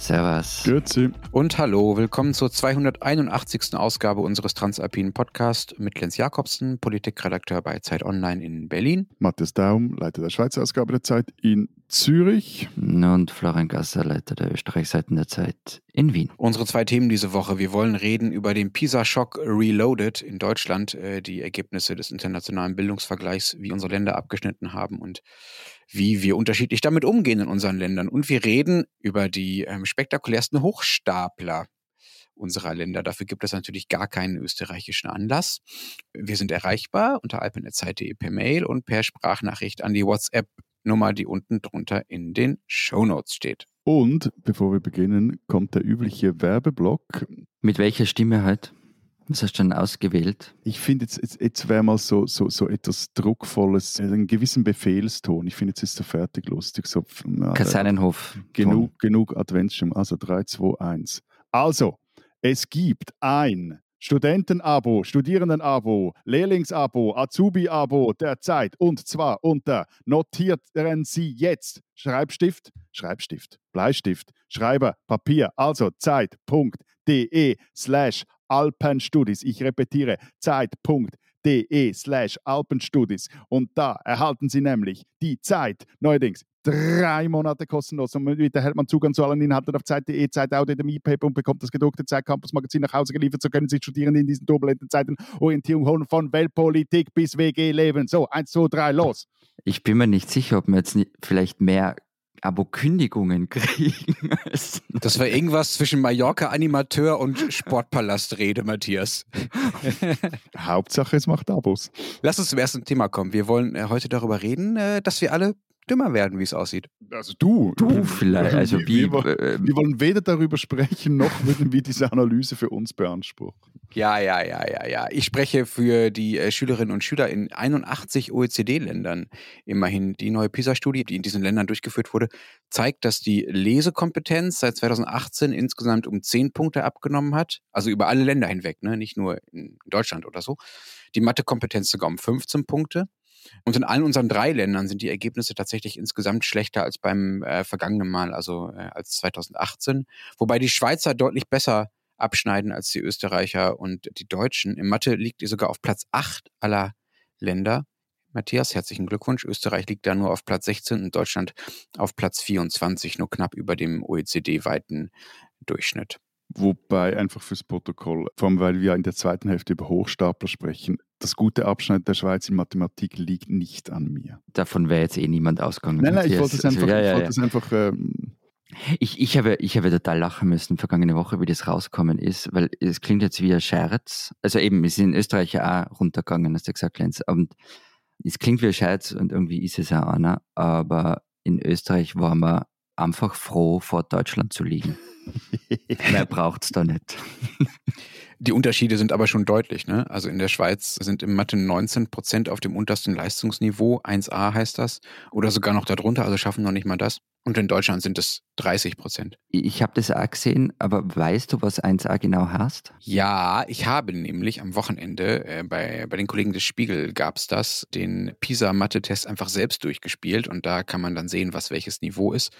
Servus. Grüezi. Und hallo, willkommen zur 281. Ausgabe unseres Transalpinen Podcasts mit Lenz Jakobsen, Politikredakteur bei Zeit Online in Berlin. Matthias Daum, Leiter der Schweizer Ausgabe der Zeit in Zürich. Und Florian Gasser, Leiter der Österreichseiten der Zeit in Wien. Unsere zwei Themen diese Woche. Wir wollen reden über den PISA-Schock Reloaded in Deutschland, äh, die Ergebnisse des internationalen Bildungsvergleichs, wie unsere Länder abgeschnitten haben und wie wir unterschiedlich damit umgehen in unseren Ländern. Und wir reden über die ähm, spektakulärsten Hochstapler unserer Länder. Dafür gibt es natürlich gar keinen österreichischen Anlass. Wir sind erreichbar unter alpenetzeit.de per Mail und per Sprachnachricht an die WhatsApp-Nummer, die unten drunter in den Shownotes steht. Und bevor wir beginnen, kommt der übliche Werbeblock. Mit welcher Stimme halt? Was hast du denn ausgewählt? Ich finde, jetzt, jetzt, jetzt wäre mal so, so, so etwas Druckvolles, einen gewissen Befehlston. Ich finde, jetzt ist er fertig lustig. So, ja, Kasernenhof. Genug, genug Adventsstimmung. Also 3, 2, 1. Also, es gibt ein Studentenabo, Studierendenabo, Lehrlingsabo, Azubi-Abo der Zeit und zwar unter notieren Sie jetzt Schreibstift, Schreibstift, Bleistift, Schreiber, Papier, also zeit.de slash Alpenstudis. Ich repetiere, zeit.de slash Alpenstudis. Und da erhalten Sie nämlich die Zeit neuerdings drei Monate kostenlos und mit erhält man Zugang zu allen Inhalten auf Zeit.de, Zeit Audio, dem E-Paper und bekommt das gedruckte Zeit Campus Magazin nach Hause geliefert. So können Sie Studierende in diesen turbulenten Zeiten Orientierung holen von Weltpolitik bis WG-Leben. So, eins, zwei, drei, los. Ich bin mir nicht sicher, ob wir jetzt vielleicht mehr Abo-Kündigungen kriegen müssen. Das war irgendwas zwischen Mallorca-Animateur und Sportpalastrede, Matthias. Hauptsache, es macht Abos. Lass uns zum ersten Thema kommen. Wir wollen äh, heute darüber reden, äh, dass wir alle dümmer werden, wie es aussieht. Also du. Du vielleicht. Also wie, wir, wir, wir, wollen weder darüber sprechen, noch würden wir diese Analyse für uns beanspruchen. Ja, ja, ja, ja, ja. Ich spreche für die äh, Schülerinnen und Schüler in 81 OECD-Ländern. Immerhin die neue PISA-Studie, die in diesen Ländern durchgeführt wurde, zeigt, dass die Lesekompetenz seit 2018 insgesamt um 10 Punkte abgenommen hat. Also über alle Länder hinweg, ne? nicht nur in Deutschland oder so. Die Mathekompetenz sogar um 15 Punkte. Und in allen unseren drei Ländern sind die Ergebnisse tatsächlich insgesamt schlechter als beim äh, vergangenen Mal, also äh, als 2018. Wobei die Schweizer deutlich besser abschneiden als die Österreicher und die Deutschen. In Mathe liegt ihr sogar auf Platz 8 aller Länder. Matthias, herzlichen Glückwunsch. Österreich liegt da nur auf Platz 16 und Deutschland auf Platz 24, nur knapp über dem OECD-weiten Durchschnitt. Wobei einfach fürs Protokoll, vor allem weil wir in der zweiten Hälfte über Hochstapler sprechen, das gute Abschneiden der Schweiz in Mathematik liegt nicht an mir. Davon wäre jetzt eh niemand ausgegangen. Nein, nein, ich wollte es einfach, also, ja, ja, ich wollte es einfach ähm, ich, ich, habe, ich habe total lachen müssen vergangene Woche, wie das rausgekommen ist, weil es klingt jetzt wie ein Scherz. Also eben, wir sind in Österreich ja auch runtergegangen, hast du gesagt, Lenz. Und es klingt wie ein Scherz und irgendwie ist es auch einer, aber in Österreich waren wir einfach froh, vor Deutschland zu liegen. Mehr braucht es da nicht. Die Unterschiede sind aber schon deutlich. Ne? Also in der Schweiz sind im Mathe 19 Prozent auf dem untersten Leistungsniveau, 1a heißt das, oder sogar noch darunter, also schaffen noch nicht mal das. Und in Deutschland sind es 30 Prozent. Ich habe das auch gesehen, aber weißt du, was 1a genau heißt? Ja, ich habe nämlich am Wochenende äh, bei, bei den Kollegen des Spiegel gab es das, den PISA-Mathe-Test einfach selbst durchgespielt und da kann man dann sehen, was welches Niveau ist.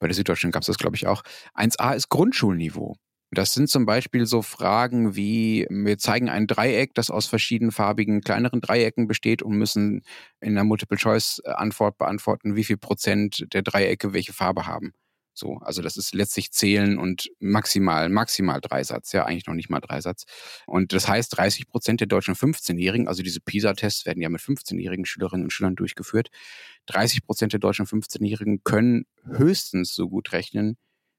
Bei der Süddeutschen gab es das, glaube ich, auch. 1a ist Grundschulniveau. Das sind zum Beispiel so Fragen wie, wir zeigen ein Dreieck, das aus verschiedenfarbigen kleineren Dreiecken besteht und müssen in der Multiple-Choice-Antwort beantworten, wie viel Prozent der Dreiecke welche Farbe haben. So, also das ist letztlich Zählen und maximal, maximal Dreisatz, ja, eigentlich noch nicht mal Dreisatz. Und das heißt, 30 Prozent der deutschen 15-Jährigen, also diese PISA-Tests werden ja mit 15-jährigen Schülerinnen und Schülern durchgeführt, 30 Prozent der deutschen 15-Jährigen können höchstens so gut rechnen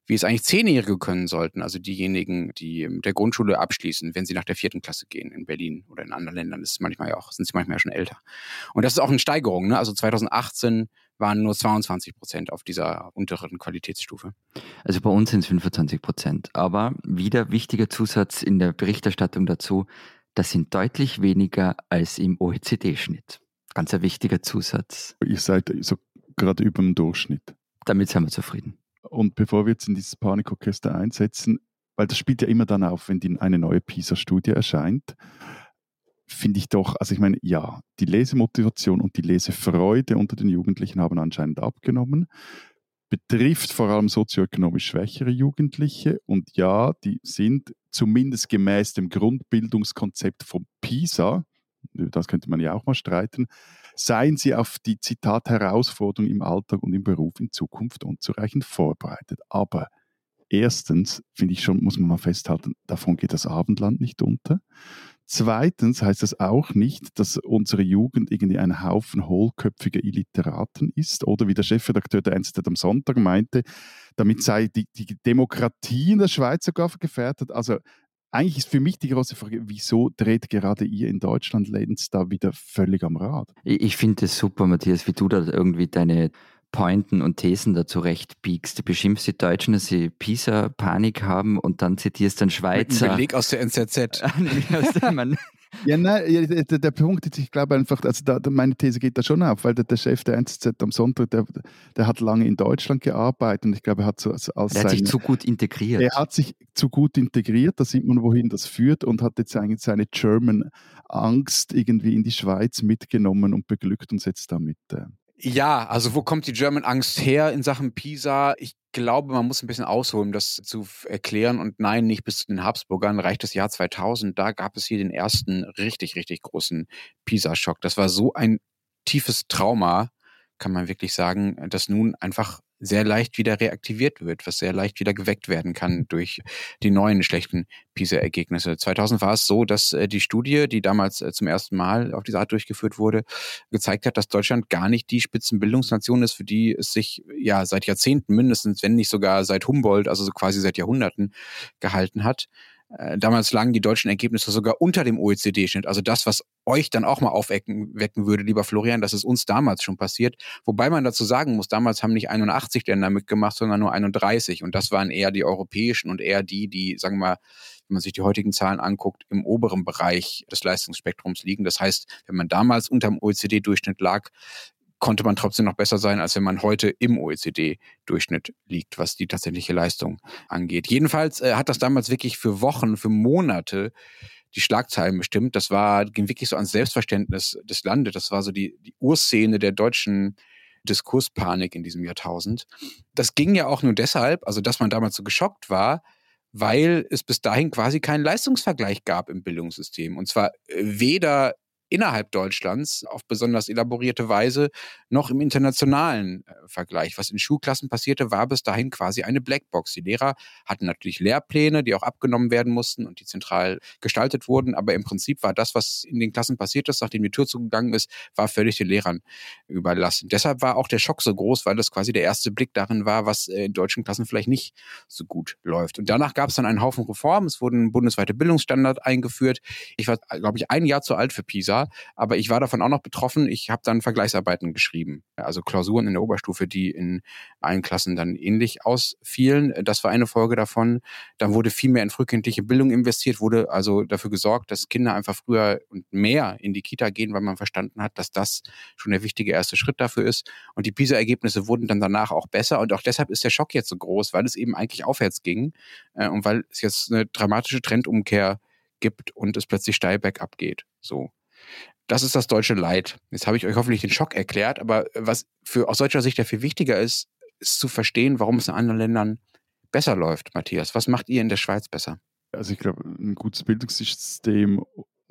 wie es eigentlich Zehnjährige können sollten, also diejenigen, die mit der Grundschule abschließen, wenn sie nach der vierten Klasse gehen in Berlin oder in anderen Ländern, ist manchmal ja auch, sind sie manchmal ja schon älter. Und das ist auch eine Steigerung. Ne? Also 2018 waren nur 22 Prozent auf dieser unteren Qualitätsstufe. Also bei uns sind es 25 Prozent. Aber wieder wichtiger Zusatz in der Berichterstattung dazu, das sind deutlich weniger als im OECD-Schnitt. Ganz ein wichtiger Zusatz. Ihr seid so gerade über dem Durchschnitt. Damit sind wir zufrieden. Und bevor wir jetzt in dieses Panikorchester einsetzen, weil das spielt ja immer dann auf, wenn die, eine neue PISA-Studie erscheint, finde ich doch, also ich meine, ja, die Lesemotivation und die Lesefreude unter den Jugendlichen haben anscheinend abgenommen. betrifft vor allem sozioökonomisch schwächere Jugendliche. Und ja, die sind zumindest gemäß dem Grundbildungskonzept von PISA, das könnte man ja auch mal streiten, seien sie auf die Zitat Herausforderung im Alltag und im Beruf in Zukunft unzureichend vorbereitet. Aber erstens, finde ich schon, muss man mal festhalten, davon geht das Abendland nicht unter. Zweitens heißt das auch nicht, dass unsere Jugend irgendwie ein Haufen hohlköpfiger Illiteraten ist oder wie der Chefredakteur der NZZ am Sonntag meinte, damit sei die, die Demokratie in der Schweiz sogar gefährdet. Also eigentlich ist für mich die große Frage, wieso dreht gerade ihr in Deutschland Lenz da wieder völlig am Rad? Ich, ich finde es super, Matthias, wie du da irgendwie deine Pointen und Thesen dazu recht biegst. Du beschimpfst die Deutschen, dass sie Pisa-Panik haben und dann zitierst dann Schweizer. Ein Beleg aus der NZZ. Ja, nein, der, der, Punkt ist, ich glaube einfach, also da, meine These geht da schon auf, weil der, der Chef der NZZ am Sonntag, der, der hat lange in Deutschland gearbeitet und ich glaube, er hat so als, als Er hat sich zu gut integriert. Er hat sich zu gut integriert, da sieht man, wohin das führt und hat jetzt eigentlich seine German Angst irgendwie in die Schweiz mitgenommen und beglückt uns jetzt damit. Ja, also wo kommt die German Angst her in Sachen Pisa? Ich glaube, man muss ein bisschen ausholen, das zu erklären. Und nein, nicht bis zu den Habsburgern reicht das Jahr 2000. Da gab es hier den ersten richtig, richtig großen Pisa-Schock. Das war so ein tiefes Trauma, kann man wirklich sagen, dass nun einfach sehr leicht wieder reaktiviert wird, was sehr leicht wieder geweckt werden kann durch die neuen schlechten PISA-Ergebnisse. 2000 war es so, dass äh, die Studie, die damals äh, zum ersten Mal auf diese Art durchgeführt wurde, gezeigt hat, dass Deutschland gar nicht die Spitzenbildungsnation ist, für die es sich ja seit Jahrzehnten mindestens, wenn nicht sogar seit Humboldt, also so quasi seit Jahrhunderten gehalten hat. Äh, damals lagen die deutschen Ergebnisse sogar unter dem OECD-Schnitt. Also das, was euch dann auch mal aufwecken wecken würde, lieber Florian, das ist uns damals schon passiert. Wobei man dazu sagen muss, damals haben nicht 81 Länder mitgemacht, sondern nur 31. Und das waren eher die europäischen und eher die, die, sagen wir mal, wenn man sich die heutigen Zahlen anguckt, im oberen Bereich des Leistungsspektrums liegen. Das heißt, wenn man damals unter dem OECD-Durchschnitt lag, konnte man trotzdem noch besser sein, als wenn man heute im OECD-Durchschnitt liegt, was die tatsächliche Leistung angeht. Jedenfalls äh, hat das damals wirklich für Wochen, für Monate die Schlagzeilen bestimmt. Das war, ging wirklich so ans Selbstverständnis des Landes. Das war so die, die Urszene der deutschen Diskurspanik in diesem Jahrtausend. Das ging ja auch nur deshalb, also dass man damals so geschockt war, weil es bis dahin quasi keinen Leistungsvergleich gab im Bildungssystem. Und zwar weder innerhalb Deutschlands auf besonders elaborierte Weise noch im internationalen äh, Vergleich. Was in Schulklassen passierte, war bis dahin quasi eine Blackbox. Die Lehrer hatten natürlich Lehrpläne, die auch abgenommen werden mussten und die zentral gestaltet wurden, aber im Prinzip war das, was in den Klassen passiert ist, nachdem die Tür zugegangen ist, war völlig den Lehrern überlassen. Deshalb war auch der Schock so groß, weil das quasi der erste Blick darin war, was äh, in deutschen Klassen vielleicht nicht so gut läuft. Und danach gab es dann einen Haufen Reformen. Es wurden bundesweite Bildungsstandard eingeführt. Ich war, glaube ich, ein Jahr zu alt für PISA aber ich war davon auch noch betroffen. Ich habe dann Vergleichsarbeiten geschrieben, also Klausuren in der Oberstufe, die in allen Klassen dann ähnlich ausfielen. Das war eine Folge davon. Dann wurde viel mehr in frühkindliche Bildung investiert, wurde also dafür gesorgt, dass Kinder einfach früher und mehr in die Kita gehen, weil man verstanden hat, dass das schon der wichtige erste Schritt dafür ist. Und die PISA-Ergebnisse wurden dann danach auch besser. Und auch deshalb ist der Schock jetzt so groß, weil es eben eigentlich aufwärts ging äh, und weil es jetzt eine dramatische Trendumkehr gibt und es plötzlich steil bergab geht. So. Das ist das deutsche Leid. Jetzt habe ich euch hoffentlich den Schock erklärt, aber was für aus deutscher Sicht ja viel wichtiger ist, ist zu verstehen, warum es in anderen Ländern besser läuft, Matthias. Was macht ihr in der Schweiz besser? Also ich glaube, ein gutes Bildungssystem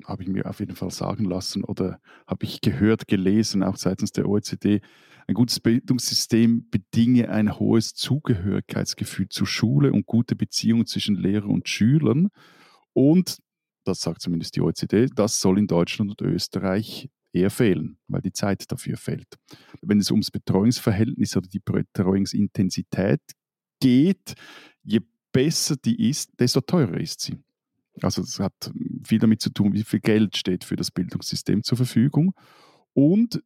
habe ich mir auf jeden Fall sagen lassen oder habe ich gehört, gelesen, auch seitens der OECD. Ein gutes Bildungssystem bedinge ein hohes Zugehörigkeitsgefühl zur Schule und gute Beziehungen zwischen Lehrer und Schülern. Und das sagt zumindest die OECD, das soll in Deutschland und Österreich eher fehlen, weil die Zeit dafür fehlt. Wenn es ums Betreuungsverhältnis oder die Betreuungsintensität geht, je besser die ist, desto teurer ist sie. Also es hat viel damit zu tun, wie viel Geld steht für das Bildungssystem zur Verfügung. Und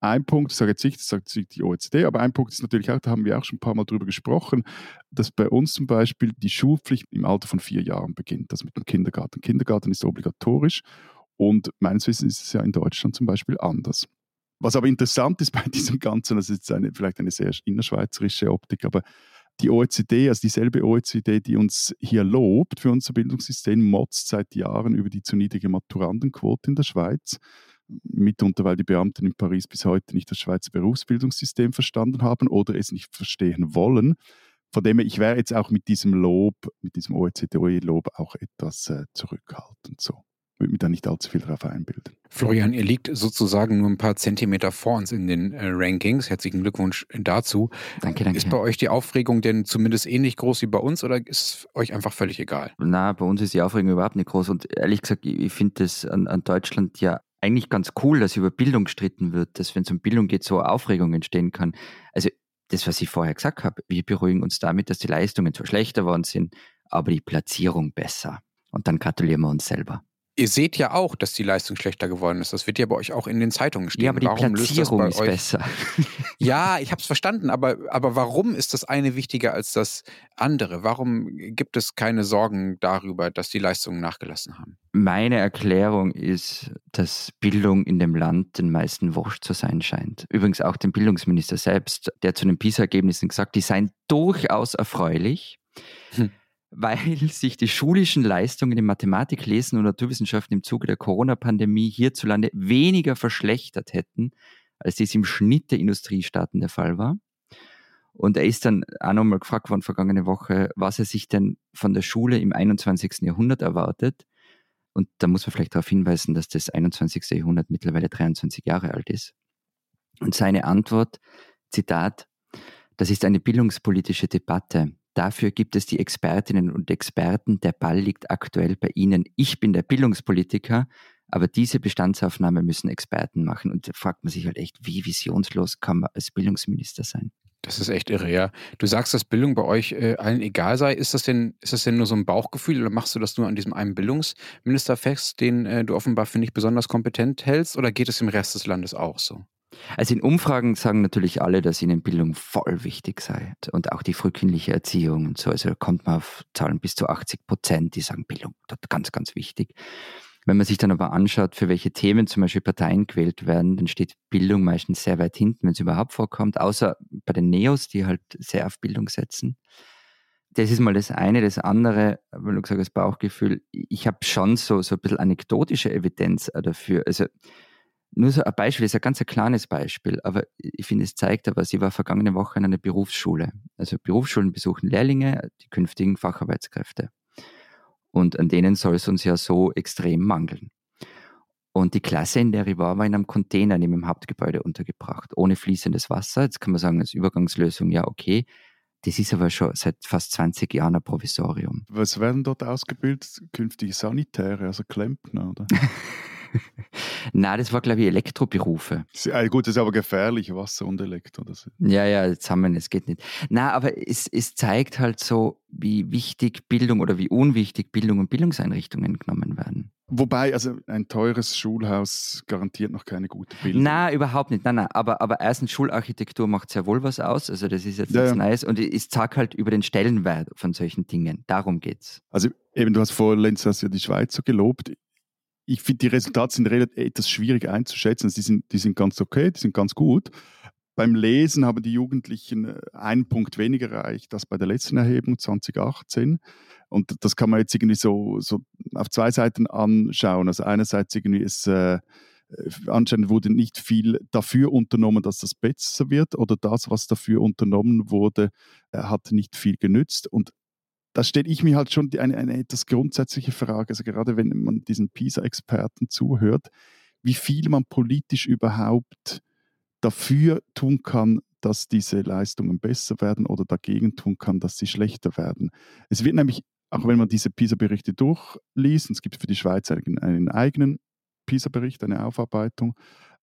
ein Punkt, ich sage jetzt nicht, das sagt die OECD, aber ein Punkt ist natürlich auch, da haben wir auch schon ein paar Mal drüber gesprochen, dass bei uns zum Beispiel die Schulpflicht im Alter von vier Jahren beginnt, das mit dem Kindergarten. Kindergarten ist obligatorisch und meines Wissens ist es ja in Deutschland zum Beispiel anders. Was aber interessant ist bei diesem Ganzen, das ist eine, vielleicht eine sehr innerschweizerische Optik, aber die OECD, also dieselbe OECD, die uns hier lobt für unser Bildungssystem, motzt seit Jahren über die zu niedrige Maturandenquote in der Schweiz. Mitunter, weil die Beamten in Paris bis heute nicht das Schweizer Berufsbildungssystem verstanden haben oder es nicht verstehen wollen. Von dem her, ich wäre jetzt auch mit diesem Lob, mit diesem OECD-Lob auch etwas äh, zurückhaltend so würde mich da nicht allzu viel drauf einbilden. Florian, ihr liegt sozusagen nur ein paar Zentimeter vor uns in den äh, Rankings. Herzlichen Glückwunsch dazu. Danke, danke. Ist bei euch die Aufregung denn zumindest ähnlich groß wie bei uns oder ist es euch einfach völlig egal? Na, bei uns ist die Aufregung überhaupt nicht groß. Und ehrlich gesagt, ich finde das an, an Deutschland ja eigentlich ganz cool, dass über Bildung gestritten wird, dass wenn es um Bildung geht, so Aufregung entstehen kann. Also das, was ich vorher gesagt habe, wir beruhigen uns damit, dass die Leistungen zwar schlechter worden sind, aber die Platzierung besser. Und dann gratulieren wir uns selber. Ihr seht ja auch, dass die Leistung schlechter geworden ist. Das wird ja bei euch auch in den Zeitungen stehen. Ja, aber die warum Platzierung ist euch? besser. Ja, ich habe es verstanden, aber, aber warum ist das eine wichtiger als das andere? Warum gibt es keine Sorgen darüber, dass die Leistungen nachgelassen haben? Meine Erklärung ist, dass Bildung in dem Land den meisten wurscht zu sein scheint. Übrigens auch dem Bildungsminister selbst, der zu den PISA-Ergebnissen gesagt, die seien durchaus erfreulich. Hm weil sich die schulischen Leistungen in Mathematik, Lesen und Naturwissenschaften im Zuge der Corona-Pandemie hierzulande weniger verschlechtert hätten, als dies im Schnitt der Industriestaaten der Fall war. Und er ist dann auch nochmal gefragt worden vergangene Woche, was er sich denn von der Schule im 21. Jahrhundert erwartet. Und da muss man vielleicht darauf hinweisen, dass das 21. Jahrhundert mittlerweile 23 Jahre alt ist. Und seine Antwort, Zitat, das ist eine bildungspolitische Debatte. Dafür gibt es die Expertinnen und Experten. Der Ball liegt aktuell bei Ihnen. Ich bin der Bildungspolitiker, aber diese Bestandsaufnahme müssen Experten machen. Und da fragt man sich halt echt, wie visionslos kann man als Bildungsminister sein? Das ist echt irre, ja. Du sagst, dass Bildung bei euch äh, allen egal sei. Ist das, denn, ist das denn nur so ein Bauchgefühl oder machst du das nur an diesem einen Bildungsminister fest, den äh, du offenbar für nicht besonders kompetent hältst, oder geht es im Rest des Landes auch so? Also in Umfragen sagen natürlich alle, dass ihnen Bildung voll wichtig sei und auch die frühkindliche Erziehung und so. Also da kommt man auf Zahlen bis zu 80 Prozent, die sagen Bildung dort ganz, ganz wichtig. Wenn man sich dann aber anschaut, für welche Themen zum Beispiel Parteien gewählt werden, dann steht Bildung meistens sehr weit hinten, wenn es überhaupt vorkommt, außer bei den Neos, die halt sehr auf Bildung setzen. Das ist mal das eine. Das andere, weil du gesagt hast, Bauchgefühl, ich habe schon so, so ein bisschen anekdotische Evidenz dafür. Also nur so ein Beispiel, ist ein ganz ein kleines Beispiel, aber ich finde, es zeigt aber, sie war vergangene Woche in einer Berufsschule. Also Berufsschulen besuchen Lehrlinge, die künftigen Facharbeitskräfte. Und an denen soll es uns ja so extrem mangeln. Und die Klasse, in der ich war, war in einem Container neben dem Hauptgebäude untergebracht, ohne fließendes Wasser. Jetzt kann man sagen, als Übergangslösung, ja, okay. Das ist aber schon seit fast 20 Jahren ein Provisorium. Was werden dort ausgebildet? Künftige Sanitäre, also Klempner, oder? Na, das war, glaube ich, Elektroberufe. Ja, gut, das ist aber gefährlich, Wasser und Elektro. Das ja, ja, zusammen, es geht nicht. Na, aber es, es zeigt halt so, wie wichtig Bildung oder wie unwichtig Bildung und Bildungseinrichtungen genommen werden. Wobei, also ein teures Schulhaus garantiert noch keine gute Bildung. Na, überhaupt nicht. Nein, nein. Aber, aber erstens, Schularchitektur macht sehr wohl was aus. Also das ist jetzt ja, ja. nice. Und ich sage halt über den Stellenwert von solchen Dingen. Darum geht's. Also eben, du hast vor Lenz hast ja die Schweizer gelobt ich finde, die Resultate sind relativ etwas schwierig einzuschätzen. Also die sind, die sind ganz okay, die sind ganz gut. Beim Lesen haben die Jugendlichen äh, einen Punkt weniger erreicht als bei der letzten Erhebung 2018. Und das kann man jetzt irgendwie so, so auf zwei Seiten anschauen. Also einerseits irgendwie ist äh, anscheinend wurde nicht viel dafür unternommen, dass das besser wird oder das, was dafür unternommen wurde, äh, hat nicht viel genützt. Und da stelle ich mir halt schon eine, eine etwas grundsätzliche Frage, also gerade wenn man diesen PISA-Experten zuhört, wie viel man politisch überhaupt dafür tun kann, dass diese Leistungen besser werden oder dagegen tun kann, dass sie schlechter werden. Es wird nämlich, auch wenn man diese PISA-Berichte durchliest, und es gibt für die Schweiz einen, einen eigenen PISA-Bericht, eine Aufarbeitung,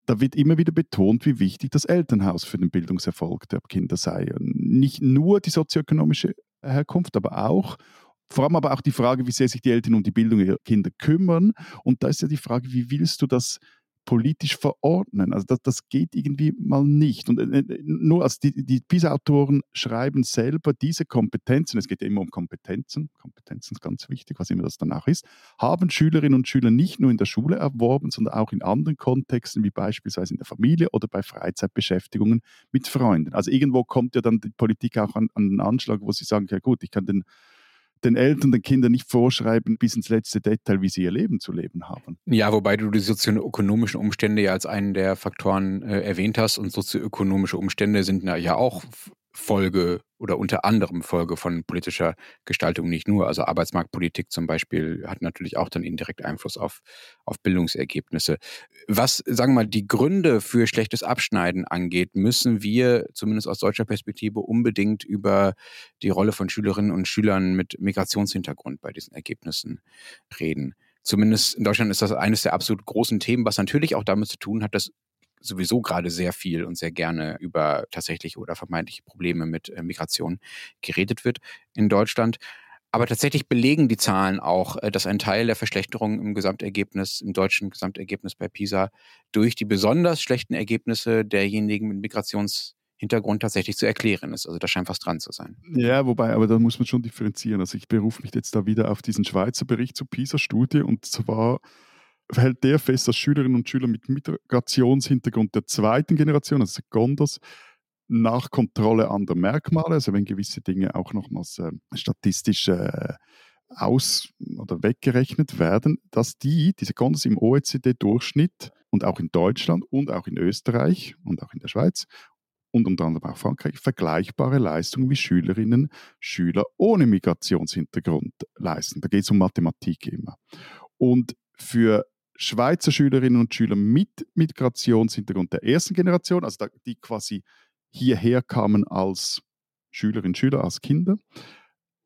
da wird immer wieder betont, wie wichtig das Elternhaus für den Bildungserfolg der Kinder sei. Nicht nur die sozioökonomische Herkunft, aber auch vor allem aber auch die Frage, wie sehr sich die Eltern um die Bildung ihrer Kinder kümmern. Und da ist ja die Frage, wie willst du das politisch verordnen. Also das, das geht irgendwie mal nicht. Und äh, äh, nur als die, die PISA-Autoren schreiben selber diese Kompetenzen, es geht ja immer um Kompetenzen, Kompetenzen ist ganz wichtig, was immer das danach ist, haben Schülerinnen und Schüler nicht nur in der Schule erworben, sondern auch in anderen Kontexten, wie beispielsweise in der Familie oder bei Freizeitbeschäftigungen mit Freunden. Also irgendwo kommt ja dann die Politik auch an, an den Anschlag, wo sie sagen, ja gut, ich kann den den Eltern, den Kindern nicht vorschreiben bis ins letzte Detail, wie sie ihr Leben zu leben haben. Ja, wobei du die sozioökonomischen Umstände ja als einen der Faktoren äh, erwähnt hast und sozioökonomische Umstände sind ja auch Folge oder unter anderem Folge von politischer Gestaltung nicht nur. Also Arbeitsmarktpolitik zum Beispiel hat natürlich auch dann indirekt Einfluss auf, auf Bildungsergebnisse. Was, sagen wir mal, die Gründe für schlechtes Abschneiden angeht, müssen wir zumindest aus deutscher Perspektive unbedingt über die Rolle von Schülerinnen und Schülern mit Migrationshintergrund bei diesen Ergebnissen reden. Zumindest in Deutschland ist das eines der absolut großen Themen, was natürlich auch damit zu tun hat, dass sowieso gerade sehr viel und sehr gerne über tatsächliche oder vermeintliche Probleme mit äh, Migration geredet wird in Deutschland. Aber tatsächlich belegen die Zahlen auch, äh, dass ein Teil der Verschlechterung im Gesamtergebnis, im deutschen Gesamtergebnis bei PISA durch die besonders schlechten Ergebnisse derjenigen mit Migrationshintergrund tatsächlich zu erklären ist. Also da scheint was dran zu sein. Ja, wobei, aber da muss man schon differenzieren. Also ich berufe mich jetzt da wieder auf diesen Schweizer Bericht zur PISA-Studie und zwar hält der fest, dass Schülerinnen und Schüler mit Migrationshintergrund der zweiten Generation, also Secondas, nach Kontrolle anderer Merkmale, also wenn gewisse Dinge auch nochmals äh, statistisch äh, aus- oder weggerechnet werden, dass die, diese Secondas im OECD-Durchschnitt und auch in Deutschland und auch in Österreich und auch in der Schweiz und unter anderem auch Frankreich vergleichbare Leistungen wie Schülerinnen, Schüler ohne Migrationshintergrund leisten. Da geht es um Mathematik immer. Und für Schweizer Schülerinnen und Schüler mit Migrationshintergrund der ersten Generation, also die quasi hierher kamen als Schülerinnen und Schüler, als Kinder,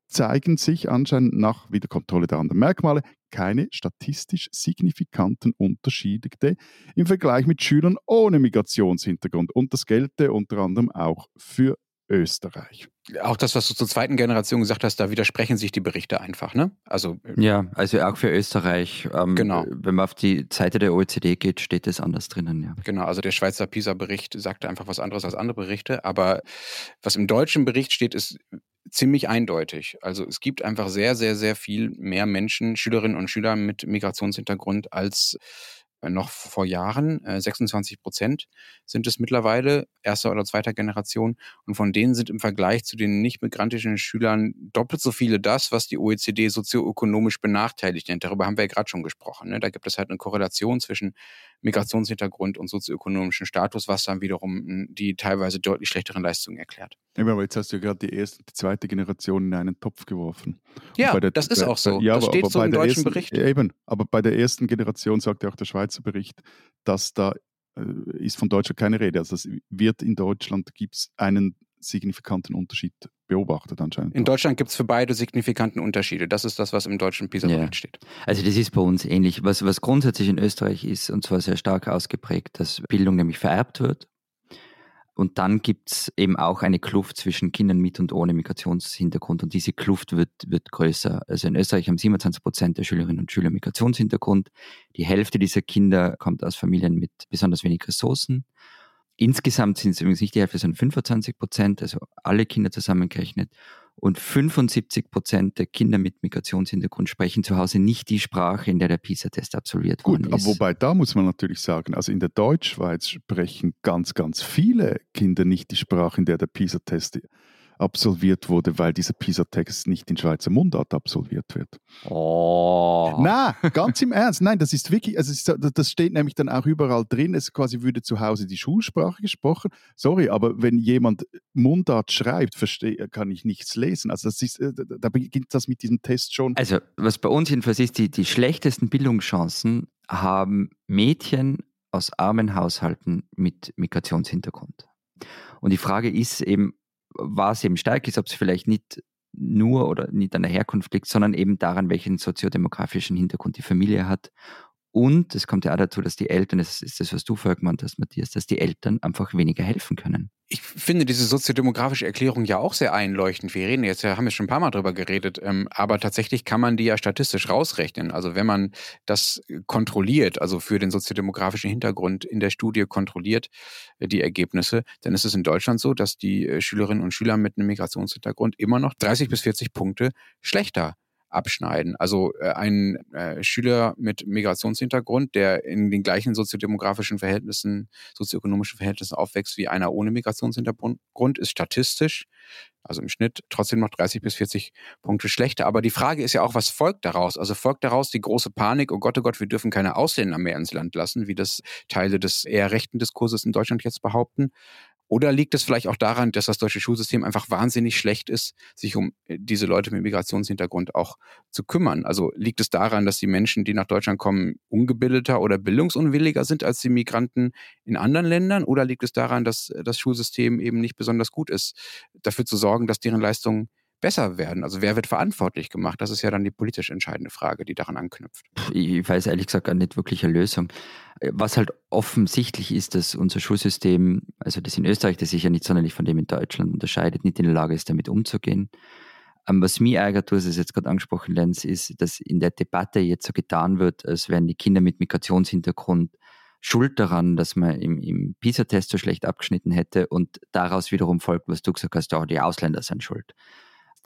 zeigen sich anscheinend nach Wiederkontrolle der anderen Merkmale keine statistisch signifikanten Unterschiede im Vergleich mit Schülern ohne Migrationshintergrund. Und das gelte unter anderem auch für Österreich. Auch das, was du zur zweiten Generation gesagt hast, da widersprechen sich die Berichte einfach, ne? Also äh, ja, also auch für Österreich. Ähm, genau. Wenn man auf die Seite der OECD geht, steht das anders drinnen, ja. Genau, also der Schweizer PISA-Bericht sagt einfach was anderes als andere Berichte, aber was im deutschen Bericht steht, ist ziemlich eindeutig. Also es gibt einfach sehr, sehr, sehr viel mehr Menschen, Schülerinnen und Schüler mit Migrationshintergrund als noch vor Jahren. 26 äh, Prozent sind es mittlerweile, erster oder zweiter Generation. Und von denen sind im Vergleich zu den nicht migrantischen Schülern doppelt so viele das, was die OECD sozioökonomisch benachteiligt nennt. Darüber haben wir ja gerade schon gesprochen. Ne? Da gibt es halt eine Korrelation zwischen Migrationshintergrund und sozioökonomischen Status, was dann wiederum hm, die teilweise deutlich schlechteren Leistungen erklärt. Aber jetzt hast du ja gerade die erste und die zweite Generation in einen Topf geworfen. Ja, der, das ist auch so. Ja, das aber, steht aber so im deutschen ersten, Bericht. Eben, aber bei der ersten Generation sagt ja auch der Schweizer Bericht, dass da äh, ist von Deutschland keine Rede. Also es wird in Deutschland gibt es einen signifikanten Unterschied beobachtet anscheinend. In Deutschland gibt es für beide signifikanten Unterschiede. Das ist das, was im deutschen PISA-Bericht ja. steht. Also das ist bei uns ähnlich. Was, was grundsätzlich in Österreich ist, und zwar sehr stark ausgeprägt, dass Bildung nämlich vererbt wird. Und dann gibt es eben auch eine Kluft zwischen Kindern mit und ohne Migrationshintergrund. Und diese Kluft wird, wird größer. Also in Österreich haben 27 Prozent der Schülerinnen und Schüler Migrationshintergrund. Die Hälfte dieser Kinder kommt aus Familien mit besonders wenig Ressourcen. Insgesamt sind es übrigens nicht die Hälfte, sondern 25 Prozent, also alle Kinder zusammengerechnet. Und 75 Prozent der Kinder mit Migrationshintergrund sprechen zu Hause nicht die Sprache, in der der PISA-Test absolviert Gut, worden ist. Aber wobei, da muss man natürlich sagen, also in der Deutschschweiz sprechen ganz, ganz viele Kinder nicht die Sprache, in der der PISA-Test absolviert wurde, weil dieser PISA-Text nicht in Schweizer Mundart absolviert wird. Oh. Nein, ganz im Ernst. Nein, das ist wirklich, also das steht nämlich dann auch überall drin. Es quasi würde zu Hause die Schulsprache gesprochen. Sorry, aber wenn jemand Mundart schreibt, verstehe, kann ich nichts lesen. Also das ist, äh, da beginnt das mit diesem Test schon. Also was bei uns jedenfalls ist, die, die schlechtesten Bildungschancen haben Mädchen aus armen Haushalten mit Migrationshintergrund. Und die Frage ist eben, was eben stark ist, ob es vielleicht nicht nur oder nicht an der Herkunft liegt, sondern eben daran, welchen soziodemografischen Hintergrund die Familie hat und es kommt ja auch dazu, dass die Eltern, das ist das, was du vorher gemeint hast, Matthias, dass die Eltern einfach weniger helfen können. Ich finde diese soziodemografische Erklärung ja auch sehr einleuchtend. Wir reden jetzt, haben wir schon ein paar Mal drüber geredet, ähm, aber tatsächlich kann man die ja statistisch rausrechnen. Also wenn man das kontrolliert, also für den soziodemografischen Hintergrund in der Studie kontrolliert, äh, die Ergebnisse, dann ist es in Deutschland so, dass die äh, Schülerinnen und Schüler mit einem Migrationshintergrund immer noch 30 bis 40 Punkte schlechter abschneiden. Also äh, ein äh, Schüler mit Migrationshintergrund, der in den gleichen soziodemografischen Verhältnissen, sozioökonomischen Verhältnissen aufwächst wie einer ohne Migrationshintergrund, ist statistisch Also im Schnitt trotzdem noch 30 bis 40 Punkte schlechter. Aber die Frage ist ja auch, was folgt daraus? Also folgt daraus die große Panik, oh Gott, oh Gott, wir dürfen keine Ausländer mehr ins Land lassen, wie das Teile des eher rechten Diskurses in Deutschland jetzt behaupten? Oder liegt es vielleicht auch daran, dass das deutsche Schulsystem einfach wahnsinnig schlecht ist, sich um äh, diese Leute mit Migrationshintergrund auch zu kümmern? Also liegt es daran, dass die Menschen, die nach Deutschland kommen, ungebildeter oder bildungsunwilliger sind als die Migranten in anderen Ländern? Oder liegt es daran, dass das Schulsystem eben nicht besonders gut ist, dafür zu sorgen, dass deren Leistungen besser werden? Also wer wird verantwortlich gemacht? Das ist ja dann die politisch entscheidende Frage, die daran anknüpft. Ich weiß ehrlich gesagt gar nicht wirklich eine Lösung. Was halt offensichtlich ist, dass unser Schulsystem, also das in Österreich, das sich ja nicht sonderlich von dem in Deutschland unterscheidet, nicht in der Lage ist, damit umzugehen. Ähm, was mich ärgert, du hast es jetzt gerade angesprochen, Lenz, ist, dass in der Debatte jetzt so getan wird, als wären die Kinder mit Migrationshintergrund schuld daran, dass man im, im PISA-Test so schlecht abgeschnitten hätte und daraus wiederum folgt, was du gesagt hast, auch die Ausländer sind schuld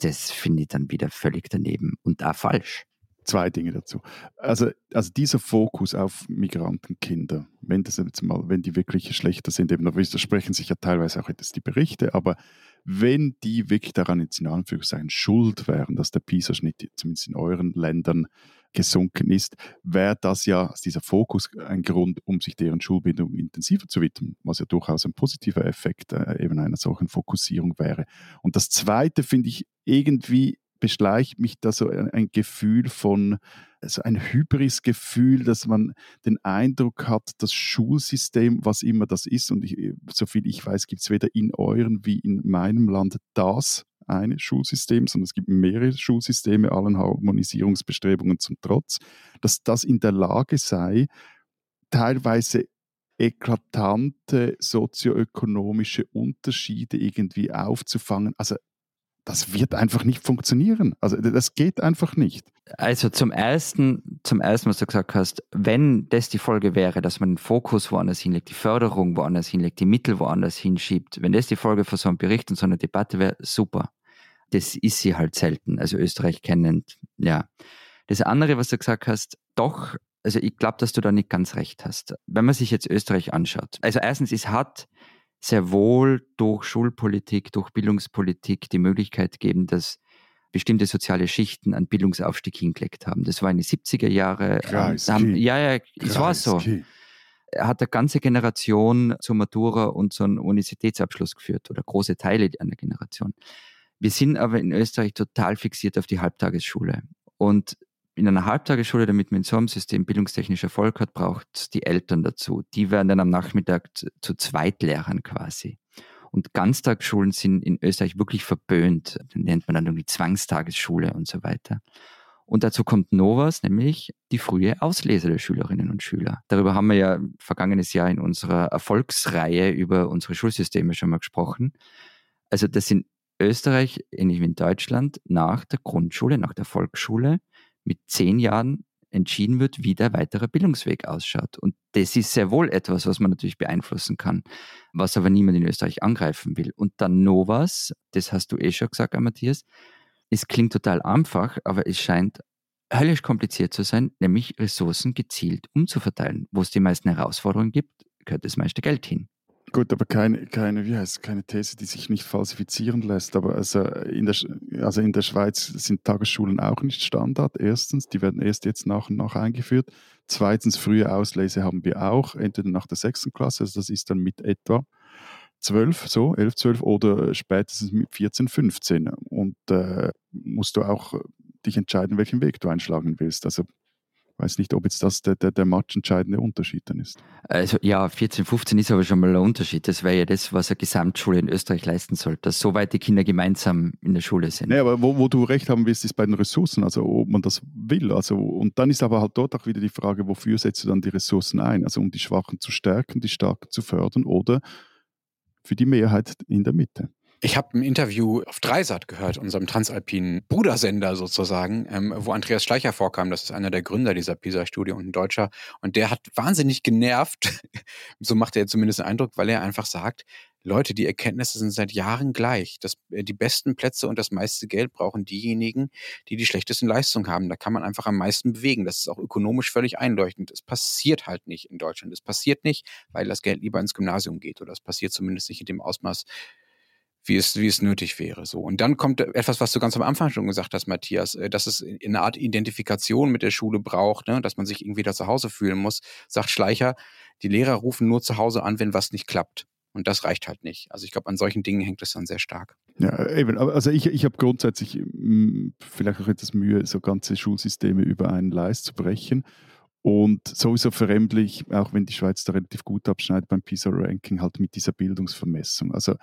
das finde ich dann wieder völlig daneben und auch falsch. Zwei Dinge dazu. Also, also dieser Fokus auf Migrantenkinder, wenn das jetzt mal, wenn die wirklich schlechter sind, eben, da widersprechen sich ja teilweise auch jetzt die Berichte, aber wenn die wirklich daran jetzt in Anführungszeichen schuld wären, dass der PISA-Schnitt zumindest in euren Ländern gesunken ist, wäre das ja dieser Fokus ein Grund, um sich deren Schulbildung intensiver zu widmen, was ja durchaus ein positiver Effekt äh, eben einer solchen Fokussierung wäre. Und das Zweite finde ich irgendwie beschleicht mich da so ein, Gefühl von, also ein Hybris-Gefühl, dass man den Eindruck hat, das Schulsystem, was immer das ist, und ich, soviel ich weiß, gibt es weder in euren wie in meinem Land das eine Schulsystem, sondern es gibt mehrere Schulsysteme, allen Harmonisierungsbestrebungen zum Trotz, dass das in der Lage sei, teilweise eklatante sozioökonomische Unterschiede irgendwie aufzufangen. Also das wird einfach nicht funktionieren. Also das geht einfach nicht. Also zum ersten, zum ersten, was du gesagt hast, wenn das die Folge wäre, dass man den Fokus woanders hinlegt, die Förderung woanders hinlegt, die Mittel woanders hinschiebt, wenn das die Folge von so einem Bericht und so einer Debatte wäre, super. Das ist sie halt selten, also Österreich kennend, ja. Das andere, was du gesagt hast, doch, also ich glaube, dass du da nicht ganz recht hast. Wenn man sich jetzt Österreich anschaut, also erstens, es hat sehr wohl durch Schulpolitik, durch Bildungspolitik die Möglichkeit geben, dass bestimmte soziale Schichten einen Bildungsaufstieg hingelegt haben. Das war in den 70er Jahren. Ähm, ja, ja, es war so. Er hat eine ganze Generation zur Matura und zum Universitätsabschluss geführt oder große Teile einer Generation. Wir sind aber in Österreich total fixiert auf die Halbtagesschule. Und in einer Halbtagesschule, damit man in so einem System bildungstechnisch Erfolg hat, braucht die Eltern dazu. Die werden dann am Nachmittag zu, zu Zweitlehrern quasi. Und Ganztagsschulen sind in Österreich wirklich verböhnt. Den nennt man dann irgendwie Zwangstagesschule und so weiter. Und dazu kommt Novas, nämlich die frühe Auslese der Schülerinnen und Schüler. Darüber haben wir ja vergangenes Jahr in unserer Erfolgsreihe über unsere Schulsysteme schon mal gesprochen. Also das in Österreich, ähnlich wie in Deutschland, nach der Grundschule, nach der Volksschule mit zehn Jahren entschieden wird, wie der weitere Bildungsweg ausschaut. Und das ist sehr wohl etwas, was man natürlich beeinflussen kann, was aber niemand in Österreich angreifen will. Und dann Novas, das hast du eh schon gesagt, Matthias, es klingt total einfach, aber es scheint höllisch kompliziert zu sein, nämlich Ressourcen gezielt umzuverteilen. Wo es die meisten Herausforderungen gibt, gehört das meiste Geld hin. Gut, aber keine, keine, wie heißt keine These, die sich nicht falsifizieren lässt. Aber also in, der, also in der Schweiz sind Tagesschulen auch nicht Standard. Erstens, die werden erst jetzt nach und nach eingeführt. Zweitens, frühe Auslese haben wir auch, entweder nach der sechsten Klasse, also das ist dann mit etwa zwölf, so elf, zwölf oder spätestens mit 14, 15. Und äh, musst du auch dich entscheiden, welchen Weg du einschlagen willst. Also weiß nicht, ob jetzt das der, der, der matchentscheidende Unterschied dann ist. Also ja, 14, 15 ist aber schon mal ein Unterschied. Das wäre ja das, was eine Gesamtschule in Österreich leisten sollte, dass soweit die Kinder gemeinsam in der Schule sind. Nee, aber wo, wo du recht haben willst, ist bei den Ressourcen, also ob man das will. Also, und dann ist aber halt dort auch wieder die Frage, wofür setzt du dann die Ressourcen ein? Also um die Schwachen zu stärken, die Starken zu fördern oder für die Mehrheit in der Mitte. Ich habe ein Interview auf Dreisat gehört, unserem transalpinen Brudersender sozusagen, ähm, wo Andreas Schleicher vorkam. Das ist einer der Gründer dieser PISA-Studie und ein Deutscher. Und der hat wahnsinnig genervt, so macht er zumindest den Eindruck, weil er einfach sagt, Leute, die Erkenntnisse sind seit Jahren gleich. Das, äh, die besten Plätze und das meiste Geld brauchen diejenigen, die die schlechtesten Leistungen haben. Da kann man einfach am meisten bewegen. Das ist auch ökonomisch völlig einleuchtend. Es passiert halt nicht in Deutschland. Es passiert nicht, weil das Geld lieber ins Gymnasium geht oder es passiert zumindest nicht in dem Ausmaß, wie es, wie es nötig wäre. So. Und dann kommt etwas, was du ganz am Anfang schon gesagt hast, Matthias, äh, dass es eine Art Identifikation mit der Schule braucht, ne? dass man sich irgendwie da zu Hause fühlen muss, sagt Schleicher, die Lehrer rufen nur zu Hause an, wenn was nicht klappt. Und das reicht halt nicht. Also ich glaube, an solchen Dingen hängt es dann sehr stark. Ja, eben. Also ich, ich habe grundsätzlich hm, vielleicht auch etwas Mühe, so ganze Schulsysteme über einen Leist zu brechen. Und sowieso verrämlich, auch wenn die Schweiz da relativ gut abschneidet beim PISA-Ranking, halt mit dieser Bildungsvermessung. Also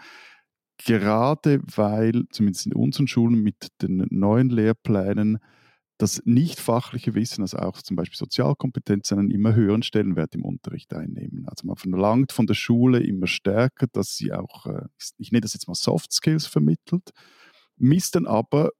gerade weil, zumindest in unseren Schulen mit den neuen Lehrplänen, das nicht fachliche Wissen, also auch zum Beispiel Sozialkompetenz, einen immer höheren Stellenwert im Unterricht einnehmen. Also man verlangt von der Schule immer stärker, dass sie auch, äh, ich nenne das jetzt mal Soft Skills vermittelt, misst dann aber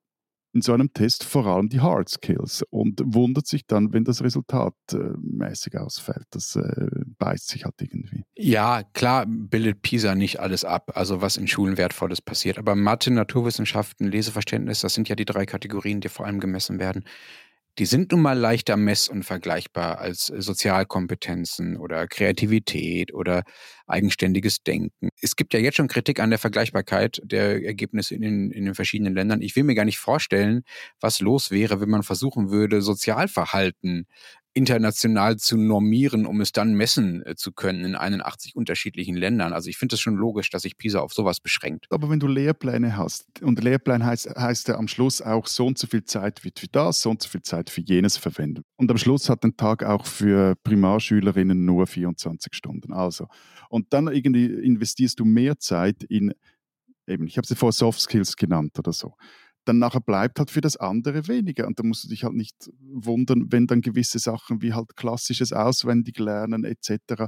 in so einem Test vor allem die Hard Skills und wundert sich dann, wenn das Resultat äh, mäßig ausfällt. Das äh, beißt sich halt irgendwie. Ja, klar bildet PISA nicht alles ab, also was in Schulen Wertvolles passiert. Aber Mathe, Naturwissenschaften, Leseverständnis, das sind ja die drei Kategorien, die vor allem gemessen werden die sind nun mal leichter mess- und vergleichbar als äh, Sozialkompetenzen oder Kreativität oder eigenständiges Denken. Es gibt ja jetzt schon Kritik an der Vergleichbarkeit der Ergebnisse in den, in den verschiedenen Ländern. Ich will mir gar nicht vorstellen, was los wäre, wenn man versuchen würde, Sozialverhalten international zu normieren, um es dann messen äh, zu können in 81 unterschiedlichen Ländern. Also ich finde es schon logisch, dass sich PISA auf sowas beschränkt. Aber wenn du Lehrpläne hast, und Lehrplan heißt, heißt ja am Schluss auch, so und so viel Zeit wird für das, so und so viel Zeit für jenes verwenden. Und am Schluss hat ein Tag auch für Primarschülerinnen nur 24 Stunden. Also, und dann irgendwie investierst du mehr Zeit in, eben, ich habe sie vorher Soft Skills genannt oder so dann nachher bleibt halt für das andere weniger. Und da musst du dich halt nicht wundern, wenn dann gewisse Sachen wie halt klassisches Auswendiglernen etc.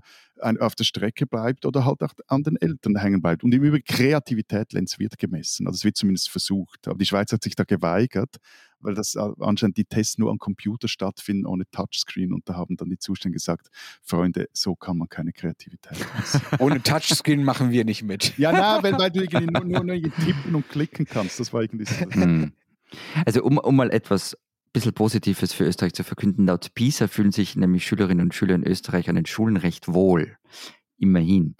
auf der Strecke bleibt oder halt auch an den Eltern hängen bleibt. Und im Übrigen Kreativität, Lenz, wird gemessen. Also es wird zumindest versucht. Aber die Schweiz hat sich da geweigert, weil das anscheinend die Tests nur am Computer stattfinden, ohne Touchscreen. Und da haben dann die Zustände gesagt, Freunde, so kann man keine Kreativität ohne Touchscreen machen wir nicht mit. Ja, nein, weil, weil du irgendwie nur, nur, nur tippen und klicken kannst. Das war irgendwie so. Hm. Also um, um mal etwas bisschen Positives für Österreich zu verkünden. Laut PISA fühlen sich nämlich Schülerinnen und Schüler in Österreich an den Schulen recht wohl. Immerhin.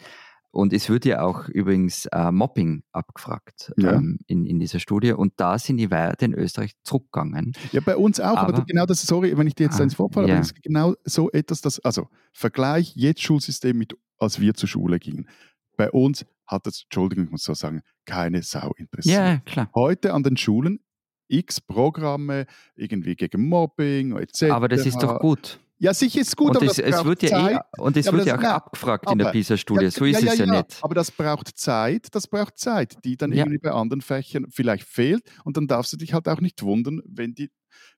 Und es wird ja auch übrigens äh, Mobbing abgefragt ja. ähm, in, in dieser Studie. Und da sind die Werte in Österreich zurückgegangen. Ja, bei uns auch. Aber, aber genau das, sorry, wenn ich dir jetzt ah, ins Vorfall, ja. aber das ist genau so etwas, das, also Vergleich jetzt Schulsystem mit, als wir zur Schule gingen. Bei uns hat das, Entschuldigung, ich muss so sagen, keine Sau interessiert. Ja, klar. Heute an den Schulen x Programme, irgendwie gegen Mobbing etc. Aber das ist doch gut. Ja, sicher ist gut, und aber das, es wird ja eh, Und es ja, wird ja auch na, abgefragt aber, in der PISA-Studie, ja, so ist ja, es ja, nicht. Aber das braucht Zeit, das braucht Zeit, die dann irgendwie bei anderen Fächern vielleicht fehlt. Und dann darfst du dich halt auch nicht wundern, wenn die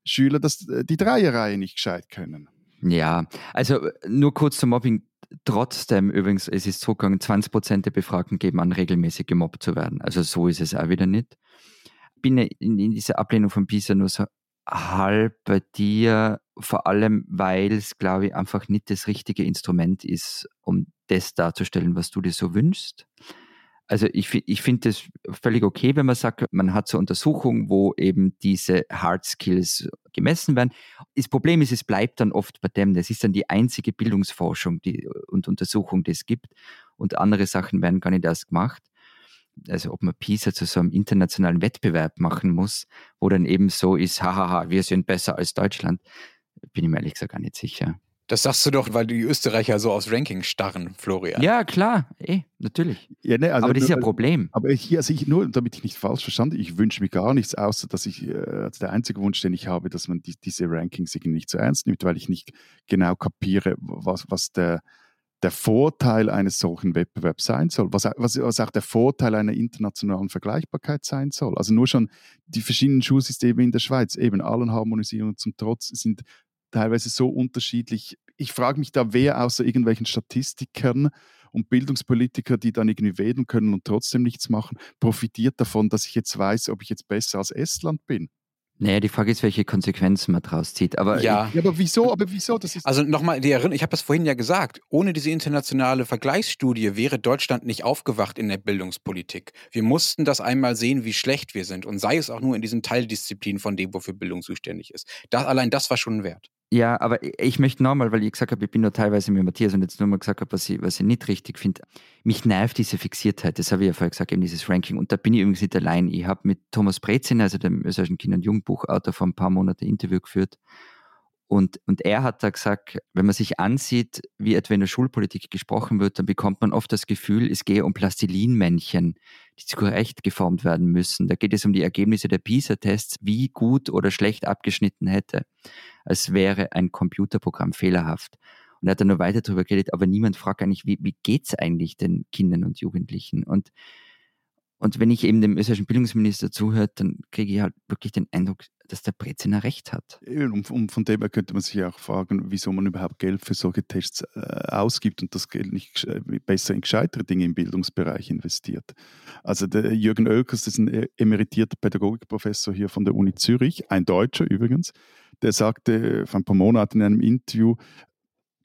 Schüler das, äh, die Dreierreihe nicht gescheit können. Ja, also äh, nur kurz zum Mobbing. Trotzdem übrigens, es ist zurückgegangen, 20 Prozent der Befragten geben an, regelmäßig gemobbt zu werden. Also so ist es auch wieder nicht. Bin in, in dieser Ablehnung von PISA nur so halb bei dir, vor allem weil es, glaube ich, einfach nicht das richtige Instrument ist, um das darzustellen, was du dir so wünschst. Also ich, ich finde es völlig okay, wenn man sagt, man hat so Untersuchungen, wo eben diese Hard Skills gemessen werden. Das Problem ist, es bleibt dann oft bei dem. Das ist dann die einzige Bildungsforschung die, und Untersuchung, die es gibt. Und andere Sachen werden gar nicht erst gemacht also ob man PISA zu so einem internationalen Wettbewerb machen muss, wo dann eben so ist, hahaha, wir sind besser als Deutschland, bin ich mir ehrlich gesagt gar nicht sicher. Das sagst du doch, weil die Österreicher so aufs Ranking starren, Florian. Ja, klar, eh, natürlich. Ja, ne, also aber das ist ja ein Problem. Aber hier, also ich, nur damit ich nicht falsch verstanden, ich wünsche mir gar nichts, außer dass ich, äh, also der einzige Wunsch, den ich habe, dass man die, diese Rankings irgendwie nicht so ernst nimmt, weil ich nicht genau kapiere, was, was der, der Vorteil eines solchen Wettbewerbs sein soll, was, was, was, auch der Vorteil einer internationalen Vergleichbarkeit sein soll. Also nur schon die verschiedenen Schulsysteme in der Schweiz, eben allen Harmonisierungen zum Trotz, sind teilweise so unterschiedlich. Ich frage mich da, wer außer irgendwelchen Statistikern und Bildungspolitiker, die dann irgendwie wählen können und trotzdem nichts machen, profitiert davon, dass ich jetzt weiß, ob ich jetzt besser als Estland bin. Naja, die Frage ist, welche Konsequenzen man daraus zieht. Aber ja. ja, aber wieso? Aber wieso? Das ist also nochmal, ich habe das vorhin ja gesagt, ohne diese internationale Vergleichsstudie wäre Deutschland nicht aufgewacht in der Bildungspolitik. Wir mussten das einmal sehen, wie schlecht wir sind und sei es auch nur in diesen Teildisziplinen von dem, wofür Bildung zuständig ist. Das, allein das war schon Wert. Ja, aber ich möchte nochmal, weil ich gesagt habe, ich bin nur teilweise mit Matthias und jetzt nur mal gesagt habe, was ich, was ich nicht richtig finde. Mich nervt diese Fixiertheit, das habe ich ja vorher gesagt, eben dieses Ranking. Und da bin ich übrigens nicht allein. Ich habe mit Thomas Brezin, also dem österreichischen Kinder- und Jugendbuchautor, vor ein paar Monaten ein Interview geführt. Und, und er hat da gesagt, wenn man sich ansieht, wie etwa in der Schulpolitik gesprochen wird, dann bekommt man oft das Gefühl, es gehe um Plastilinmännchen, die zu korrekt geformt werden müssen. Da geht es um die Ergebnisse der PISA-Tests, wie gut oder schlecht abgeschnitten hätte, als wäre ein Computerprogramm fehlerhaft. Und er hat dann nur weiter darüber geredet, aber niemand fragt eigentlich, wie, wie geht's eigentlich den Kindern und Jugendlichen? Und und wenn ich eben dem österreichischen Bildungsminister zuhört, dann kriege ich halt wirklich den Eindruck, dass der Breziner recht hat. Und, von dem her könnte man sich auch fragen, wieso man überhaupt Geld für solche Tests äh, ausgibt und das Geld nicht besser in gescheitere Dinge im Bildungsbereich investiert. Also der Jürgen Oelkers ist ein e-, emeritierter Pädagogikprofessor hier von der Uni Zürich, ein Deutscher übrigens, der sagte vor ein paar Monaten in einem Interview,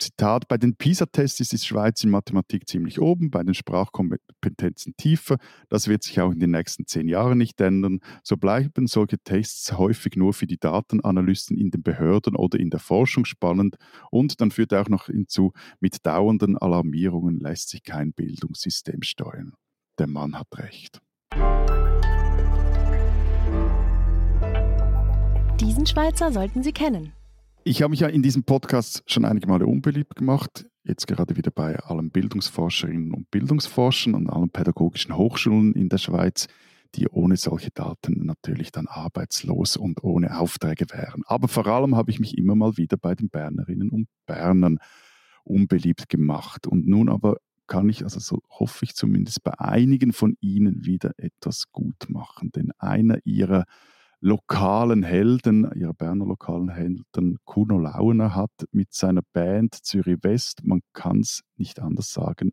Zitat, bei den PISA-Tests ist die Schweiz in Mathematik ziemlich oben, bei den Sprachkompetenzen tiefer. Das wird sich auch in den nächsten zehn Jahren nicht ändern. So bleiben solche Tests häufig nur für die Datenanalysten in den Behörden oder in der Forschung spannend. Und dann führt er auch noch hinzu, mit dauernden Alarmierungen lässt sich kein Bildungssystem steuern. Der Mann hat recht. Diesen Schweizer sollten Sie kennen. Ich habe mich ja in diesem Podcast schon einige Male unbeliebt gemacht. Jetzt gerade wieder bei allen Bildungsforscherinnen und Bildungsforschern und allen pädagogischen Hochschulen in der Schweiz, die ohne solche Daten natürlich dann arbeitslos und ohne Aufträge wären. Aber vor allem habe ich mich immer mal wieder bei den Bernerinnen und Bernern unbeliebt gemacht. Und nun aber kann ich, also so hoffe ich zumindest bei einigen von Ihnen wieder etwas gut machen. Denn einer ihrer lokalen Helden, ihrer Berner lokalen Helden, Kuno Launer hat mit seiner Band Zürich West, man kann es nicht anders sagen,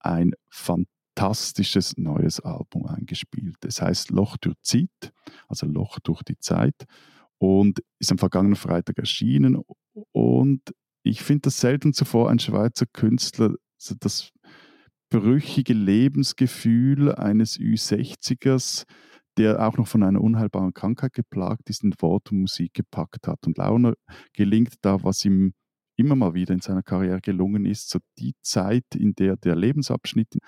ein fantastisches neues Album eingespielt. Es heißt Loch durch Zeit, also Loch durch die Zeit und ist am vergangenen Freitag erschienen und ich finde das selten zuvor ein Schweizer Künstler das brüchige Lebensgefühl eines Ü60ers der auch noch von einer unheilbaren Krankheit geplagt ist, in Wort und Musik gepackt hat. Und Launer gelingt da, was ihm immer mal wieder in seiner Karriere gelungen ist, so die Zeit, in der der Lebensabschnitt,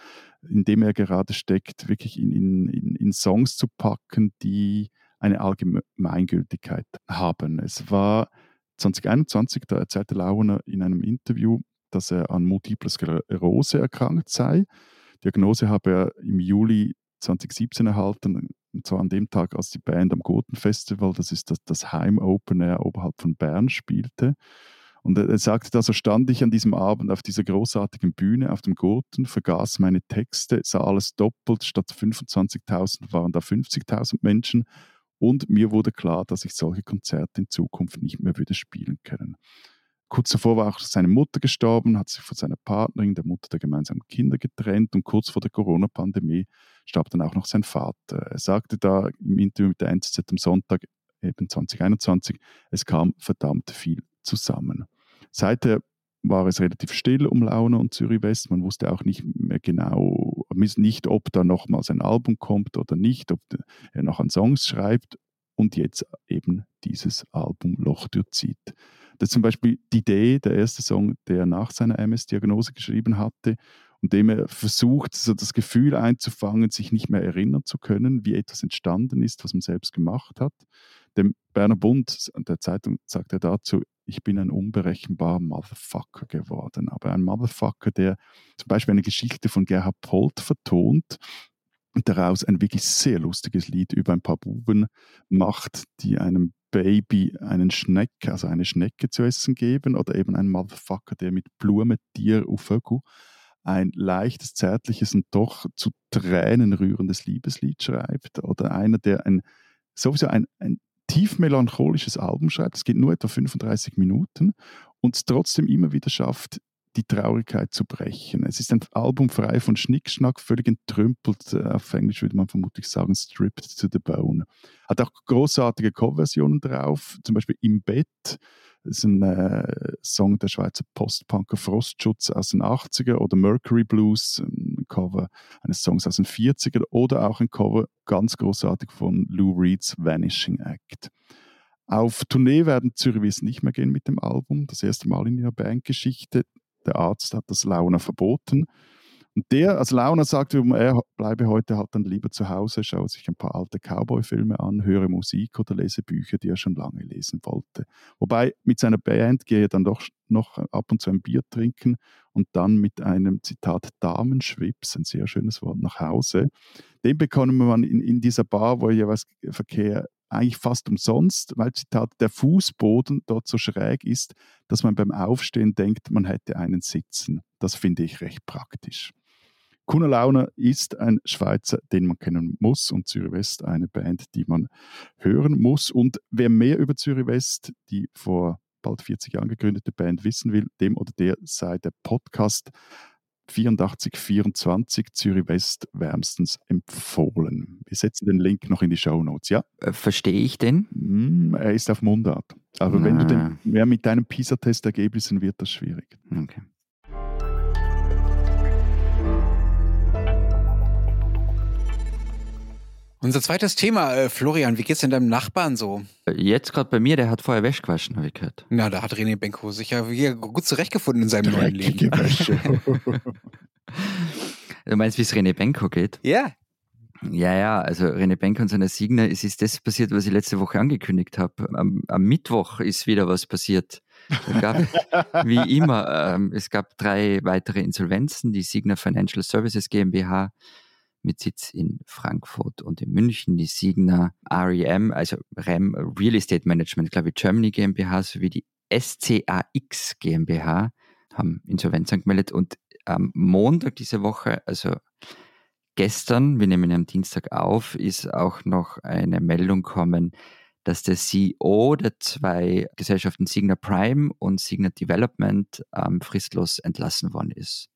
in dem er gerade steckt, wirklich in, in, in Songs zu packen, die eine Allgemeingültigkeit haben. Es war 2021, da erzählte Launer in einem Interview, dass er an Multiple Sklerose erkrankt sei. Diagnose habe er im Juli 2017 erhalten, und zwar an dem Tag, als die Band am Goten-Festival, das ist das, das Heim-Open Air oberhalb von Bern, spielte. Und er, sagte, da so stand ich an diesem Abend auf dieser großartigen Bühne auf dem Gurten, vergaß meine Texte, sah alles doppelt, statt 25.000 waren da 50.000 Menschen und mir wurde klar, dass ich solche Konzerte in Zukunft nicht mehr würde spielen können. Kurz davor war auch seine Mutter gestorben, hat sich von seiner Partnerin, der Mutter der gemeinsamen Kinder, getrennt und kurz vor der Corona-Pandemie starb dann auch noch sein Vater. Er sagte da im Interview mit der NZZ am Sonntag, eben 2021, es kam verdammt viel zusammen. Seither war es relativ still um Laune und Zürich West. Man wusste auch nicht mehr genau, nicht, ob da nochmals ein Album kommt oder nicht, ob er noch an Songs schreibt. Und jetzt eben dieses Album Loch durchzieht. Das ist zum Beispiel die Idee, der erste Song, der er nach seiner MS-Diagnose geschrieben hatte und dem er versucht, so das Gefühl einzufangen, sich nicht mehr erinnern zu können, wie etwas entstanden ist, was man selbst gemacht hat. Dem Berner Bund, der Zeitung, sagt er dazu, ich bin ein unberechenbarer Motherfucker geworden. Aber ein Motherfucker, der zum Beispiel eine Geschichte von Gerhard Polt vertont, daraus ein wirklich sehr lustiges Lied über ein paar Buben macht, die einem Baby einen Schneck, also eine Schnecke zu essen geben oder eben ein Motherfucker, der mit Blumentier auf Vögel ein leichtes, zärtliches und doch zu Tränen rührendes Liebeslied schreibt oder einer, der ein sowieso ein, ein tief melancholisches Album schreibt. Es geht nur etwa 35 Minuten und es trotzdem immer wieder schafft, die Traurigkeit zu brechen. Es ist ein Album frei von Schnickschnack, völlig entrümpelt. Äh, auf Englisch würde man vermutlich sagen, stripped to the bone. Hat auch großartige Coverversionen drauf, zum Beispiel Im Bett. Das ist ein äh, Song der Schweizer Postpunker Frostschutz aus den 80er oder Mercury Blues, ein Cover eines Songs aus den 40er oder auch ein Cover ganz großartig von Lou Reeds Vanishing Act. Auf Tournee werden Zürich nicht mehr gehen mit dem Album. Das erste Mal in ihrer Bandgeschichte. Der Arzt hat das Launa verboten. Und der, als Launa sagte, er bleibe heute halt dann lieber zu Hause, schaue sich ein paar alte Cowboy-Filme an, höre Musik oder lese Bücher, die er schon lange lesen wollte. Wobei mit seiner Band gehe er dann doch noch ab und zu ein Bier trinken und dann mit einem Zitat Damenschwips, ein sehr schönes Wort, nach Hause. Den bekommt man in, in dieser Bar, wo jeweils Verkehr eigentlich fast umsonst, weil Zitat der Fußboden dort so schräg ist, dass man beim Aufstehen denkt, man hätte einen Sitzen. Das finde ich recht praktisch. Kuna Launer ist ein Schweizer, den man kennen muss und Zürich West eine Band, die man hören muss. Und wer mehr über Zürich West, die vor bald 40 Jahren gegründete Band, wissen will, dem oder der sei der Podcast 8424 Zürich West wärmstens empfohlen. Wir setzen den Link noch in die Show Notes, ja? Äh, verstehe ich den? Mm, er ist auf Mundart. Aber Na. wenn du den, ja, mit deinen PISA-Testergebnissen wird das schwierig. Okay. Unser zweites Thema, äh, Florian, wie geht's denn deinem Nachbarn so? Jetzt gerade bei mir, der hat vorher Wäsche gewaschen, habe ich gehört. Na, da hat René Benko sich ja gut zurechtgefunden in seinem neuen Leben. du meinst, wie es René Benko geht? Ja. Ja, ja, also René Benko und seiner Signer, es ist das passiert, was ich letzte Woche angekündigt habe. Am, am Mittwoch ist wieder was passiert. Gab, wie immer, ähm, es gab drei weitere Insolvenzen. Die Signer Financial Services GmbH mit Sitz in Frankfurt und in München, die Signa REM, also REM Real Estate Management, glaube ich, Germany GmbH sowie die SCAX GmbH haben Insolvenz angemeldet und am Montag diese Woche, also gestern, wir nehmen am Dienstag auf, ist auch noch eine Meldung gekommen, dass der CEO der zwei Gesellschaften Signa Prime und Signa Development ähm, fristlos entlassen worden ist.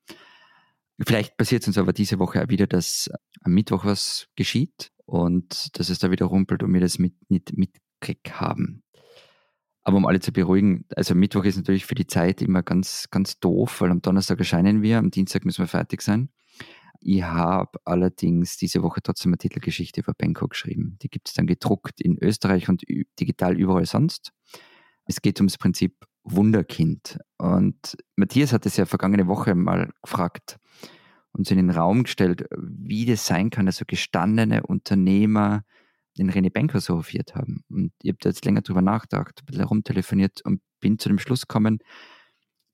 Vielleicht passiert es uns aber diese Woche auch wieder, dass am Mittwoch was geschieht und dass es da wieder rumpelt und wir das mit, nicht mitkrieg haben. Aber um alle zu beruhigen, also Mittwoch ist natürlich für die Zeit immer ganz, ganz doof, weil am Donnerstag erscheinen wir, am Dienstag müssen wir fertig sein. Ich habe allerdings diese Woche trotzdem eine Titelgeschichte über Bangkok geschrieben. Die gibt es dann gedruckt in Österreich und digital überall sonst. Es geht ums Prinzip Wunderkind. Und Matthias hat es ja vergangene Woche mal gefragt, uns in den Raum gestellt, wie das sein kann, dass so gestandene Unternehmer den René Benko so hofiert haben. Und ich habe da jetzt länger drüber nachgedacht, ein bisschen herumtelefoniert und bin zu dem Schluss gekommen,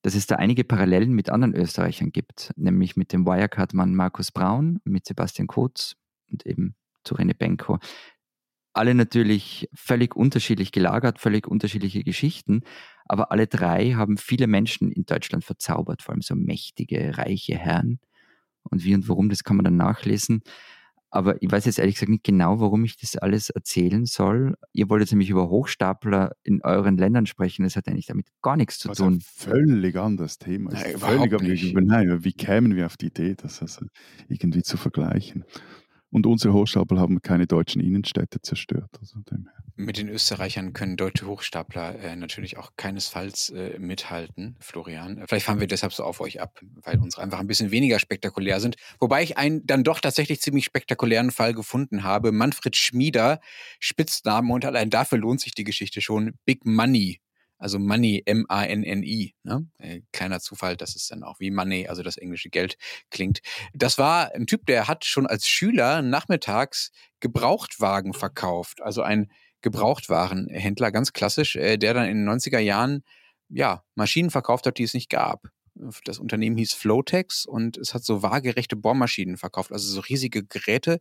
dass es da einige Parallelen mit anderen Österreichern gibt, nämlich mit dem Wirecard-Mann Markus Braun, mit Sebastian Kurz und eben zu René Benko. Alle natürlich völlig unterschiedlich gelagert, völlig unterschiedliche Geschichten, aber alle drei haben viele Menschen in Deutschland verzaubert, vor allem so mächtige, reiche Herren, und wie und warum, das kann man dann nachlesen. Aber ich weiß jetzt ehrlich gesagt nicht genau, warum ich das alles erzählen soll. Ihr wolltet nämlich über Hochstapler in euren Ländern sprechen. Das hat eigentlich damit gar nichts zu also tun. Ein völlig anderes Thema. Nein, völlig nicht. Nein, wie kämen wir auf die Idee, das also irgendwie zu vergleichen? Und unsere Hochstapler haben keine deutschen Innenstädte zerstört. Also Mit den Österreichern können deutsche Hochstapler äh, natürlich auch keinesfalls äh, mithalten, Florian. Vielleicht fahren wir deshalb so auf euch ab, weil unsere einfach ein bisschen weniger spektakulär sind. Wobei ich einen dann doch tatsächlich ziemlich spektakulären Fall gefunden habe. Manfred Schmieder, Spitznamen und allein dafür lohnt sich die Geschichte schon. Big Money also Money, M-A-N-N-I. Ne? Äh, kleiner Zufall, dass es dann auch wie Money, also das englische Geld klingt. Das war ein Typ, der hat schon als Schüler nachmittags Gebrauchtwagen verkauft. Also ein Gebrauchtwarenhändler, ganz klassisch, äh, der dann in den 90er Jahren ja, Maschinen verkauft hat, die es nicht gab. Das Unternehmen hieß Flowtex und es hat so waagerechte Bohrmaschinen verkauft, also so riesige Geräte,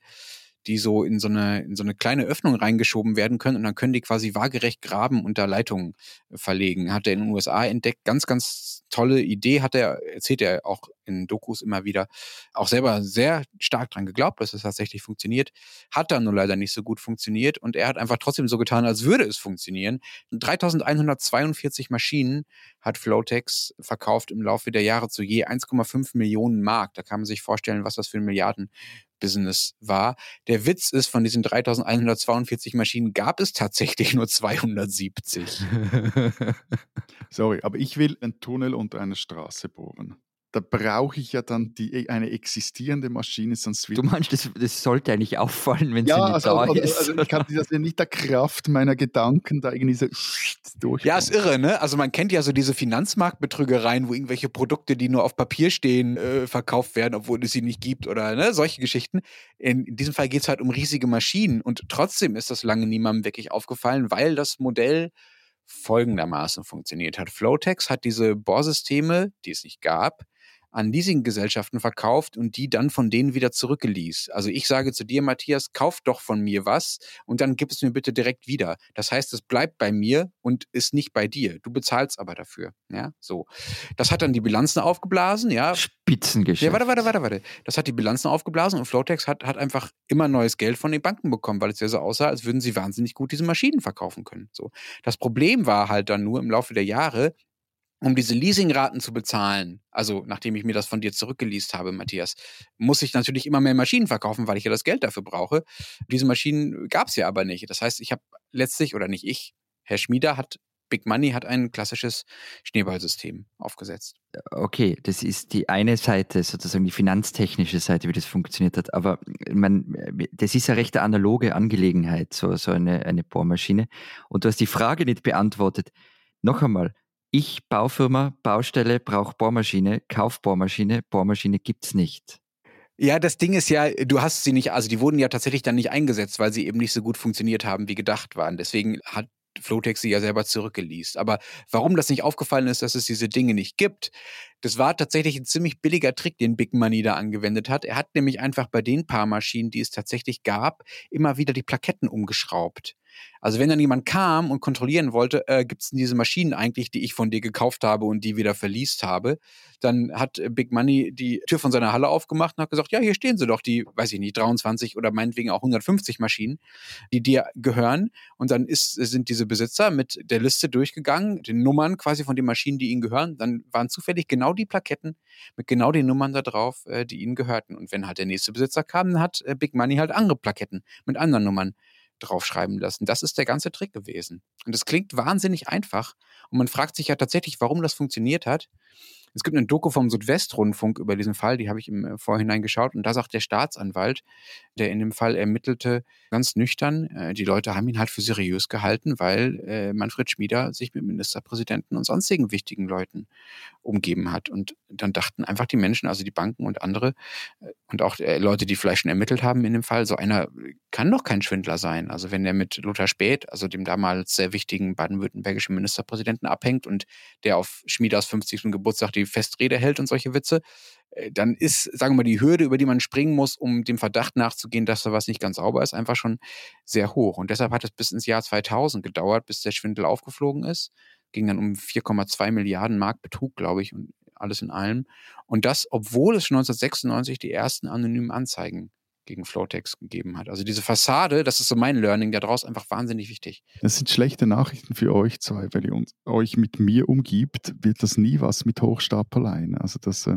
die so in so eine, in so eine kleine Öffnung reingeschoben werden können und dann können die quasi waagerecht graben und da Leitungen verlegen. Hat er in den USA entdeckt. Ganz, ganz tolle Idee hat er, erzählt er auch in Dokus immer wieder, auch selber sehr stark dran geglaubt, dass es tatsächlich funktioniert. Hat dann nur leider nicht so gut funktioniert und er hat einfach trotzdem so getan, als würde es funktionieren. 3142 Maschinen hat Flowtex verkauft im Laufe der Jahre zu je 1,5 Millionen Mark. Da kann man sich vorstellen, was das für Milliarden Business war. Der Witz ist, von diesen 3142 Maschinen gab es tatsächlich nur 270. Sorry, aber ich will einen Tunnel unter einer Straße bohren. Da brauche ich ja dann die, eine existierende Maschine, sonst wird. Du meinst, das, das sollte eigentlich auffallen, wenn ja, sie nicht also, da also, ist. Also ich kann das ja nicht der Kraft meiner Gedanken da irgendwie so durch. Ja, ist irre, ne? Also man kennt ja so diese Finanzmarktbetrügereien, wo irgendwelche Produkte, die nur auf Papier stehen, äh, verkauft werden, obwohl es sie nicht gibt oder ne? solche Geschichten. In, in diesem Fall geht es halt um riesige Maschinen und trotzdem ist das lange niemandem wirklich aufgefallen, weil das Modell folgendermaßen funktioniert hat. Flowtex hat diese Bohrsysteme, die es nicht gab, an Leasinggesellschaften verkauft und die dann von denen wieder zurückgeließ. Also ich sage zu dir, Matthias, kauf doch von mir was und dann gib es mir bitte direkt wieder. Das heißt, es bleibt bei mir und ist nicht bei dir. Du bezahlst aber dafür. Ja, so. Das hat dann die Bilanzen aufgeblasen, ja. Spitzengeschäft. Ja, warte, warte, warte, warte. Das hat die Bilanzen aufgeblasen und Flowtex hat, hat einfach immer neues Geld von den Banken bekommen, weil es ja so aussah, als würden sie wahnsinnig gut diese Maschinen verkaufen können. So. Das Problem war halt dann nur im Laufe der Jahre, um diese Leasingraten zu bezahlen, also nachdem ich mir das von dir zurückgeleast habe, Matthias, muss ich natürlich immer mehr Maschinen verkaufen, weil ich ja das Geld dafür brauche. Diese Maschinen gab es ja aber nicht. Das heißt, ich habe letztlich, oder nicht ich, Herr Schmieder hat, Big Money hat ein klassisches Schneeballsystem aufgesetzt. Okay, das ist die eine Seite, sozusagen die finanztechnische Seite, wie das funktioniert hat. Aber man, das ist eine recht analoge Angelegenheit, so, so eine, eine Bohrmaschine. Und du hast die Frage nicht beantwortet. Noch einmal, ich, Baufirma, Baustelle, brauche Bohrmaschine, kauf Bohrmaschine, Bohrmaschine gibt's nicht. Ja, das Ding ist ja, du hast sie nicht, also die wurden ja tatsächlich dann nicht eingesetzt, weil sie eben nicht so gut funktioniert haben, wie gedacht waren. Deswegen hat Flotex sie ja selber zurückgeleast. Aber warum das nicht aufgefallen ist, dass es diese Dinge nicht gibt, das war tatsächlich ein ziemlich billiger Trick, den Big Money da angewendet hat. Er hat nämlich einfach bei den paar Maschinen, die es tatsächlich gab, immer wieder die Plaketten umgeschraubt. Also wenn dann jemand kam und kontrollieren wollte, äh, gibt es denn diese Maschinen eigentlich, die ich von dir gekauft habe und die wieder verliest habe, dann hat äh, Big Money die Tür von seiner Halle aufgemacht und hat gesagt, ja, hier stehen sie doch, die, weiß ich nicht, 23 oder meinetwegen auch 150 Maschinen, die dir gehören. Und dann ist, sind diese Besitzer mit der Liste durchgegangen, den Nummern quasi von den Maschinen, die ihnen gehören. Dann waren zufällig genau die Plaketten mit genau den Nummern da drauf, äh, die ihnen gehörten. Und wenn halt der nächste Besitzer kam, dann hat äh, Big Money halt andere Plaketten mit anderen Nummern draufschreiben lassen. Das ist der ganze Trick gewesen. Und es klingt wahnsinnig einfach. Und man fragt sich ja tatsächlich, warum das funktioniert hat. Es gibt eine Doku vom Südwestrundfunk über diesen Fall, die habe ich im äh, Vorhinein geschaut. Und da sagt der Staatsanwalt, der in dem Fall ermittelte, ganz nüchtern, äh, die Leute haben ihn halt für seriös gehalten, weil äh, Manfred Schmieder sich mit Ministerpräsidenten und sonstigen wichtigen Leuten umgeben hat. Und dann dachten einfach die Menschen, also die Banken und andere und auch Leute, die vielleicht schon ermittelt haben in dem Fall, so einer kann doch kein Schwindler sein. Also wenn er mit Lothar Späth, also dem damals sehr wichtigen baden-württembergischen Ministerpräsidenten abhängt und der auf Schmieders 50. Geburtstag die Festrede hält und solche Witze, äh, dann ist, sagen wir mal, die Hürde, über die man springen muss, um dem Verdacht nachzugehen, dass da was nicht ganz sauber ist, einfach schon sehr hoch. Und deshalb hat es bis ins Jahr 2000 gedauert, bis der Schwindel aufgeflogen ist. Ging dann um 4,2 Milliarden Mark Betrug, glaube ich, und alles in allem. Und das, obwohl es schon 1996 die ersten anonymen Anzeigen gegen Flowtex gegeben hat. Also diese Fassade, das ist so mein Learning daraus, einfach wahnsinnig wichtig. Das sind schlechte Nachrichten für euch zwei, weil ihr uns, euch mit mir umgibt, wird das nie was mit Hochstapeleien. Also das...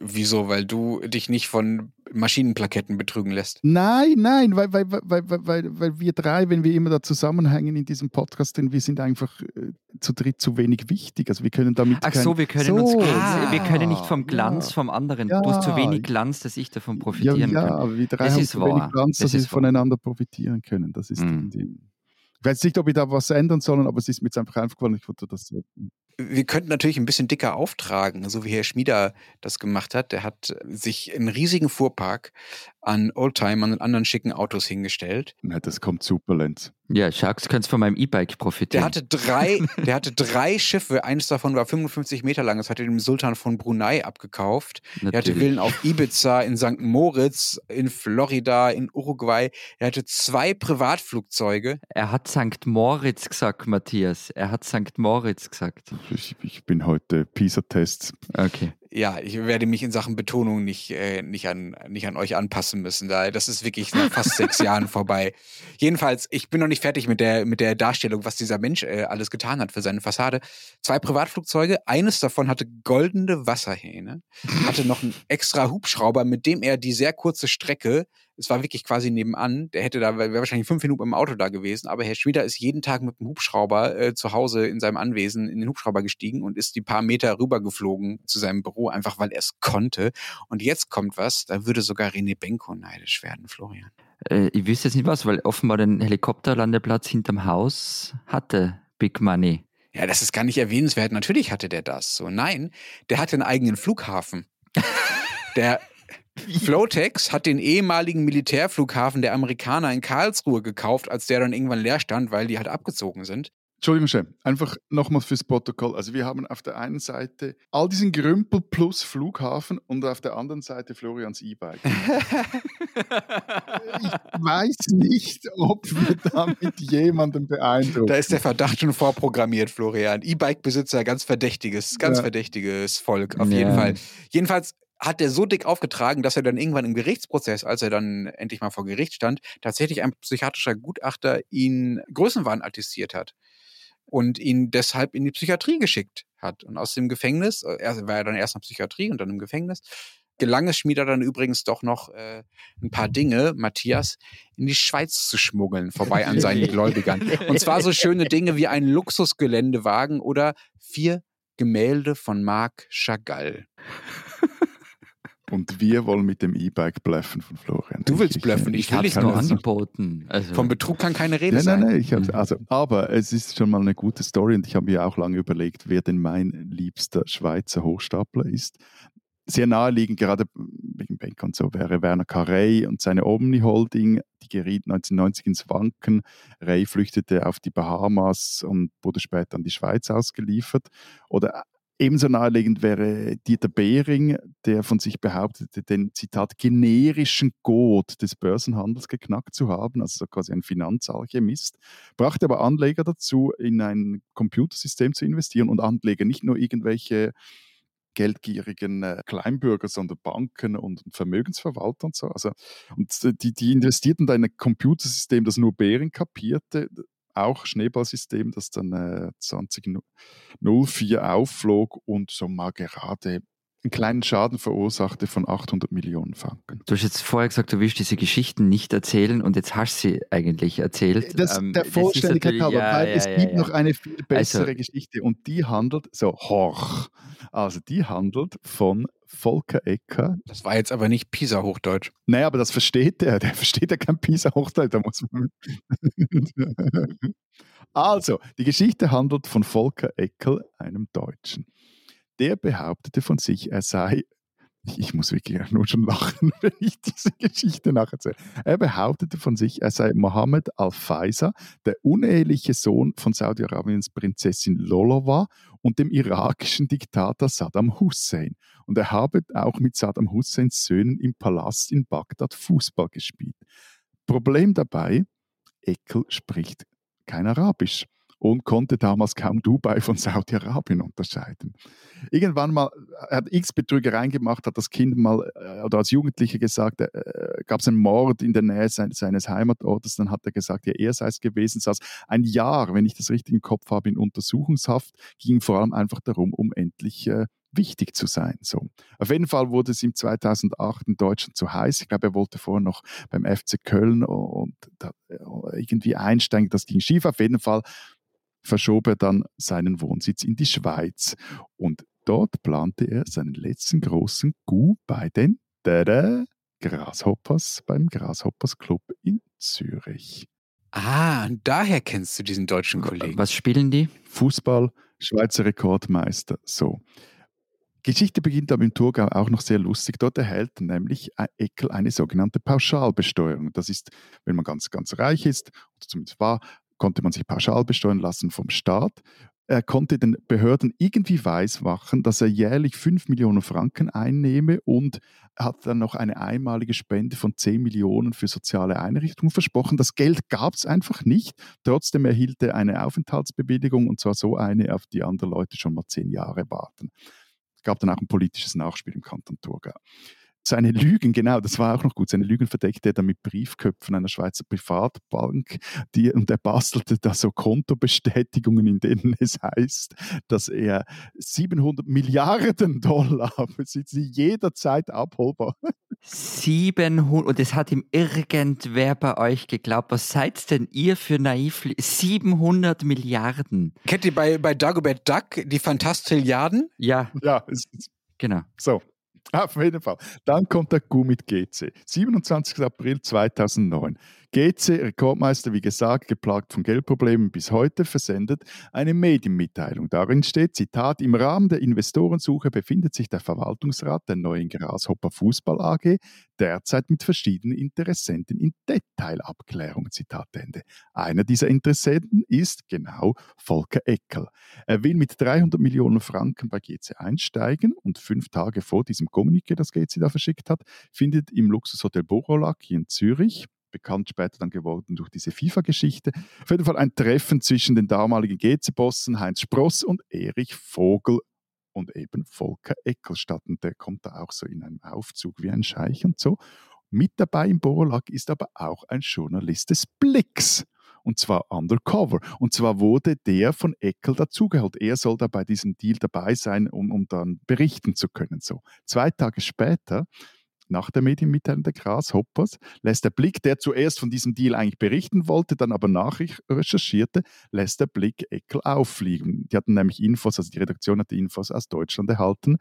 Wieso? Weil du dich nicht von Maschinenplaketten betrügen lässt? Nein, nein, weil, weil, weil, weil, weil wir drei, wenn wir immer da zusammenhängen in diesem Podcast, denn wir sind einfach äh, zu dritt zu wenig wichtig. Also wir können damit. Ach so, wir können so, uns ah, wir können nicht vom Glanz ja, vom anderen. Ja, du hast zu wenig Glanz, dass ich davon profitieren ja, ja, kann. Ja, aber wir drei das haben zu wahr. wenig Glanz, dass wir voneinander profitieren können. Das ist mhm. die, ich weiß nicht, ob wir da was ändern sollen, aber es ist mir jetzt einfach aufgefallen, ich wollte das wir könnten natürlich ein bisschen dicker auftragen, so wie Herr Schmieder das gemacht hat. Der hat sich einen riesigen Fuhrpark an Oldtimern und anderen schicken Autos hingestellt. Ja, das kommt super, Lenz. Ja, Sharks kannst von meinem E-Bike profitieren. Der hatte drei, der hatte drei Schiffe. Eines davon war 55 Meter lang. Das hat er dem Sultan von Brunei abgekauft. Natürlich. Er hatte Villen auf Ibiza, in St. Moritz, in Florida, in Uruguay. Er hatte zwei Privatflugzeuge. Er hat St. Moritz gesagt, Matthias. Er hat St. Moritz gesagt. Ich, ich bin heute PISA-Test. Okay ja, ich werde mich in Sachen Betonung nicht, äh, nicht, an, nicht an euch anpassen müssen. Da, das ist wirklich nach fast sechs Jahren vorbei. Jedenfalls, ich bin noch nicht fertig mit der, mit der Darstellung, was dieser Mensch äh, alles getan hat für seine Fassade. Zwei Privatflugzeuge, eines davon hatte goldene Wasserhähne, hatte noch einen extra Hubschrauber, mit dem er die sehr kurze Strecke Es war wirklich quasi nebenan. Der hätte da, wäre wahrscheinlich fünf Minuten im Auto da gewesen, aber Herr Schmieder ist jeden Tag mit dem Hubschrauber äh, zu Hause in seinem Anwesen in den Hubschrauber gestiegen und ist die paar Meter rübergeflogen zu seinem Büro, einfach weil er es konnte. Und jetzt kommt was, da würde sogar René Benko neidisch werden, Florian. Äh, ich wüsste jetzt nicht was, weil offenbar den Helikopterlandeplatz hinterm Haus hatte Big Money. Ja, das ist gar nicht erwähnenswert. Natürlich hatte der das. So, nein, der hatte einen eigenen Flughafen. der Flotex hat den ehemaligen Militärflughafen der Amerikaner in Karlsruhe gekauft, als der dann irgendwann leer stand, weil die halt abgezogen sind. Entschuldigung, Chef, einfach nochmal fürs Protokoll. Also wir haben auf der einen Seite all diesen Grümpel plus Flughafen und auf der anderen Seite Florians E-Bike. ich weiß nicht, ob wir damit jemanden beeindrucken. Da ist der Verdacht schon vorprogrammiert, Florian. E-Bike-Besitzer, ganz verdächtiges, ganz ja. verdächtiges Volk, auf ja. jeden Fall. Jedenfalls hat der so dick aufgetragen, dass er dann irgendwann im Gerichtsprozess, als er dann endlich mal vor Gericht stand, tatsächlich ein psychiatrischer Gutachter ihn Größenwahn attestiert hat und ihn deshalb in die Psychiatrie geschickt hat. Und aus dem Gefängnis, äh, er war ja dann erst in der Psychiatrie und dann im Gefängnis, gelang es Schmieder dann übrigens doch noch äh, ein paar Dinge, Matthias, in die Schweiz zu schmuggeln, vorbei an seinen Gläubigern. Und zwar so schöne Dinge wie ein Luxusgeländewagen oder vier Gemälde von Marc Chagall. Und wir wollen mit dem E-Bike bluffen von Florian. Du willst bluffen, ich, ich will es nur angeboten. Also. Vom Betrug kann keine Rede nein, sein. Nein, nein, ich mhm. also, aber es ist schon mal eine gute Story und ich habe mir auch lange überlegt, wer denn mein liebster Schweizer Hochstapler ist. Sehr naheliegend, gerade wegen Bank und so, wäre Werner Carey und seine Omni Holding. Die geriet 1990 ins Wanken. Ray flüchtete auf die Bahamas und wurde später an die Schweiz ausgeliefert. Oder Ebenso naheliegend wäre Dieter Behring, der von sich behauptete, den Zitat generischen Code des Börsenhandels geknackt zu haben, also quasi ein Finanzalchemist, brachte aber Anleger dazu, in ein Computersystem zu investieren und Anleger nicht nur irgendwelche geldgierigen äh, Kleinbürger, sondern Banken und Vermögensverwalter und so. Also, und die, die investierten da in ein Computersystem, das nur Behring kapierte auch Schneeballsystem, das dann äh, 2004 aufflog und so mal gerade einen kleinen Schaden verursachte von 800 Millionen Franken. Du hast jetzt vorher gesagt, du willst diese Geschichten nicht erzählen und jetzt hast du sie eigentlich erzählt. Das, ähm, der Vollständigkeit halber, ja, weil ja, es ja, gibt noch eine viel bessere also, Geschichte und die handelt, so, horch, also die handelt von Volker Ecker. Das war jetzt aber nicht Pisa-Hochdeutsch. Naja, aber das versteht er. Der versteht ja kein Pisa-Hochdeutsch. Da muss man also, die Geschichte handelt von Volker Eckel, einem Deutschen. Der behauptete von sich, er sei ich muss wirklich nur schon lachen, wenn ich diese Geschichte nacherzähle. Er behauptete von sich, er sei Mohammed al-Faisal, der uneheliche Sohn von Saudi-Arabiens Prinzessin Lolova und dem irakischen Diktator Saddam Hussein. Und er habe auch mit Saddam Husseins Söhnen im Palast in Bagdad Fußball gespielt. Problem dabei, Ekel spricht kein Arabisch und konnte damals kaum Dubai von Saudi-Arabien unterscheiden. Irgendwann mal, er hat x Betrügereien gemacht, hat das Kind mal äh, oder als Jugendlicher gesagt, äh, gab es einen Mord in der Nähe seines, seines Heimatortes, dann hat er gesagt, ja, er sei es gewesen, saß ein Jahr, wenn ich das richtig im Kopf habe, in Untersuchungshaft, ging vor allem einfach darum, um endlich äh, wichtig zu sein. So. Auf jeden Fall wurde es ihm 2008 in Deutschland zu heiß. Ich glaube, er wollte vorher noch beim FC Köln und äh, irgendwie einsteigen. Das ging schief. Auf jeden Fall verschob er dann seinen Wohnsitz in die Schweiz. Und dort plante er seinen letzten großen Coup bei den Tada, Grasshoppers beim Grasshoppers Club in Zürich. Ah, daher kennst du diesen deutschen Kollegen. Was spielen die? Fußball, Schweizer Rekordmeister. So. Geschichte beginnt aber im Thurgau auch noch sehr lustig. Dort erhält nämlich Eckel eine sogenannte Pauschalbesteuerung. Das ist, wenn man ganz, ganz reich ist, oder zumindest war, konnte man sich pauschal besteuern lassen vom Staat. Er konnte den Behörden irgendwie weismachen, dass er jährlich 5 Millionen Franken einnehme und hat dann noch eine einmalige Spende von 10 Millionen für soziale Einrichtungen versprochen. Das Geld gab es einfach nicht. Trotzdem erhielt er eine Aufenthaltsbewilligung und zwar so eine, auf die andere Leute schon mal zehn Jahre warten. Es gab dann auch ein politisches Nachspiel im Kanton Thurgau. Seine Lügen, genau, das war auch noch gut. Seine Lügen verdeckte er dann mit Briefköpfen einer Schweizer Privatbank. Die, und er bastelte da so Kontobestätigungen, in denen es heißt, dass er 700 Milliarden Dollar besitzt, die jederzeit abholbar. 700, und es hat ihm irgendwer bei euch geglaubt. Was seid denn ihr für naiv? 700 Milliarden. Kennt ihr bei, bei Dagobert Duck die Fantastilliarden? Ja. Ja, genau. So, auf jeden Fall. Dann kommt der Gu mit GC. 27. April 2009. GC, Rekordmeister, wie gesagt, geplagt von Geldproblemen bis heute, versendet eine Medienmitteilung. Darin steht, Zitat, im Rahmen der Investorensuche befindet sich der Verwaltungsrat der neuen Grashopper Fußball AG derzeit mit verschiedenen Interessenten in Detailabklärung. Zitat Ende. Einer dieser Interessenten ist genau Volker Eckel. Er will mit 300 Millionen Franken bei GC einsteigen und fünf Tage vor diesem Kommuniqué, das GC da verschickt hat, findet im Luxushotel Borolak in Zürich bekannt später dann geworden durch diese FIFA-Geschichte. Auf jeden Fall ein Treffen zwischen den damaligen GC-Bossen Heinz Spross und Erich Vogel und eben Volker Eckel statt. Und der kommt da auch so in einem Aufzug wie ein Scheich und so. Mit dabei im Borolak ist aber auch ein Journalist des Blicks. Und zwar undercover. Und zwar wurde der von Eckel dazugeholt. Er soll da bei diesem Deal dabei sein, um, um dann berichten zu können. So. Zwei Tage später nach der Medienmitteilung der Grasshoppers lässt der Blick, der zuerst von diesem Deal eigentlich berichten wollte, dann aber nachrecherchierte, lässt der Blick Eckel auffliegen. Die hatten nämlich Infos, also die Redaktion hatte Infos aus Deutschland erhalten,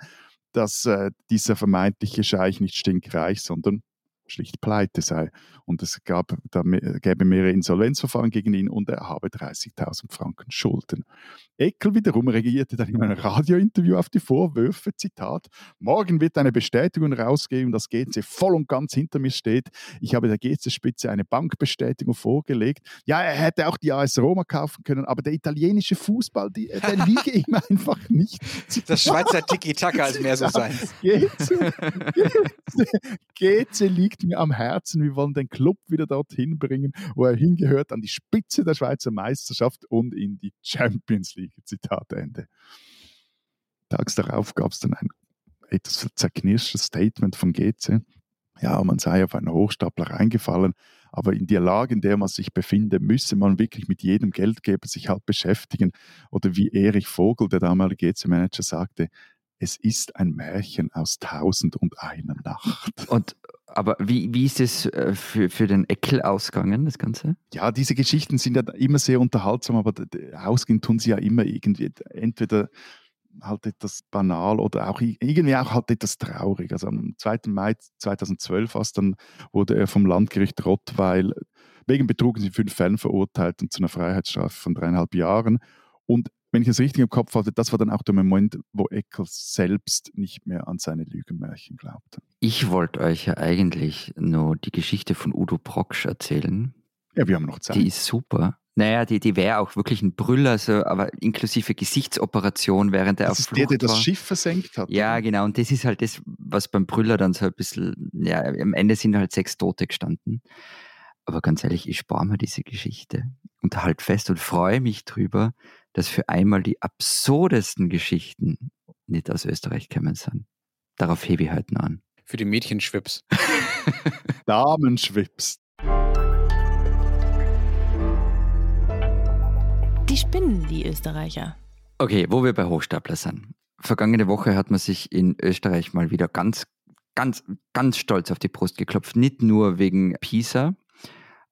dass äh, dieser vermeintliche Scheich nicht stinkreich, sondern schlicht pleite sei. Und es gab, da gäbe mehrere Insolvenzverfahren gegen ihn und er habe 30.000 Franken Schulden. Eckel wiederum reagierte dann in einem Radiointerview auf die Vorwürfe, Zitat, morgen wird eine Bestätigung rausgehen, dass GC voll und ganz hinter mir steht. Ich habe der GC-Spitze eine Bankbestätigung vorgelegt. Ja, er hätte auch die AS Roma kaufen können, aber der italienische Fußball, die, der liege ihm einfach nicht. Das Schweizer Tiki-Taka ist mehr so sein. GC, GC liegt mir am Herzen. Wir wollen den Club wieder dorthin bringen, wo er hingehört, an die Spitze der Schweizer Meisterschaft und in die Champions League. Zitat Ende. Tags darauf gab es dann ein etwas zerknirschtes Statement von GC. Ja, man sei auf einen Hochstapler reingefallen, aber in der Lage, in der man sich befinde, müsse man wirklich mit jedem Geldgeber sich halt beschäftigen. Oder wie Erich Vogel, der damalige GC-Manager, sagte, es ist ein Märchen aus tausend und einer Nacht. Und aber wie, wie ist es äh, für, für den Eckel ausgegangen, das Ganze? Ja, diese Geschichten sind ja immer sehr unterhaltsam, aber ausgehen tun sie ja immer irgendwie entweder halt etwas banal oder auch irgendwie auch halt etwas traurig. Also am 2. Mai 2012 fast dann wurde er vom Landgericht Rottweil wegen Betrugs in fünf Fällen verurteilt und zu einer Freiheitsstrafe von dreieinhalb Jahren. Und wenn ich es richtig im Kopf hatte, das war dann auch der Moment, wo Eccles selbst nicht mehr an seine Lügenmärchen glaubte. Ich wollte euch ja eigentlich nur die Geschichte von Udo Brocksch erzählen. Ja, wir haben noch Zeit. Die ist super. Naja, die, die wäre auch wirklich ein Brüller, so, aber inklusive Gesichtsoperation, während er das ist der, der das Schiff versenkt hat. Ja, genau. Und das ist halt das, was beim Brüller dann so ein bisschen, ja, am Ende sind halt sechs Tote gestanden. Aber ganz ehrlich, ich spare mir diese Geschichte und halt fest und freue mich drüber, dass für einmal die absurdesten Geschichten nicht aus Österreich kommen sind. Darauf hebe ich heute noch an. Für die Mädchenschwips. Damenschwips. Die spinnen, die Österreicher. Okay, wo wir bei Hochstapler sind. Vergangene Woche hat man sich in Österreich mal wieder ganz, ganz, ganz stolz auf die Brust geklopft. Nicht nur wegen Pisa,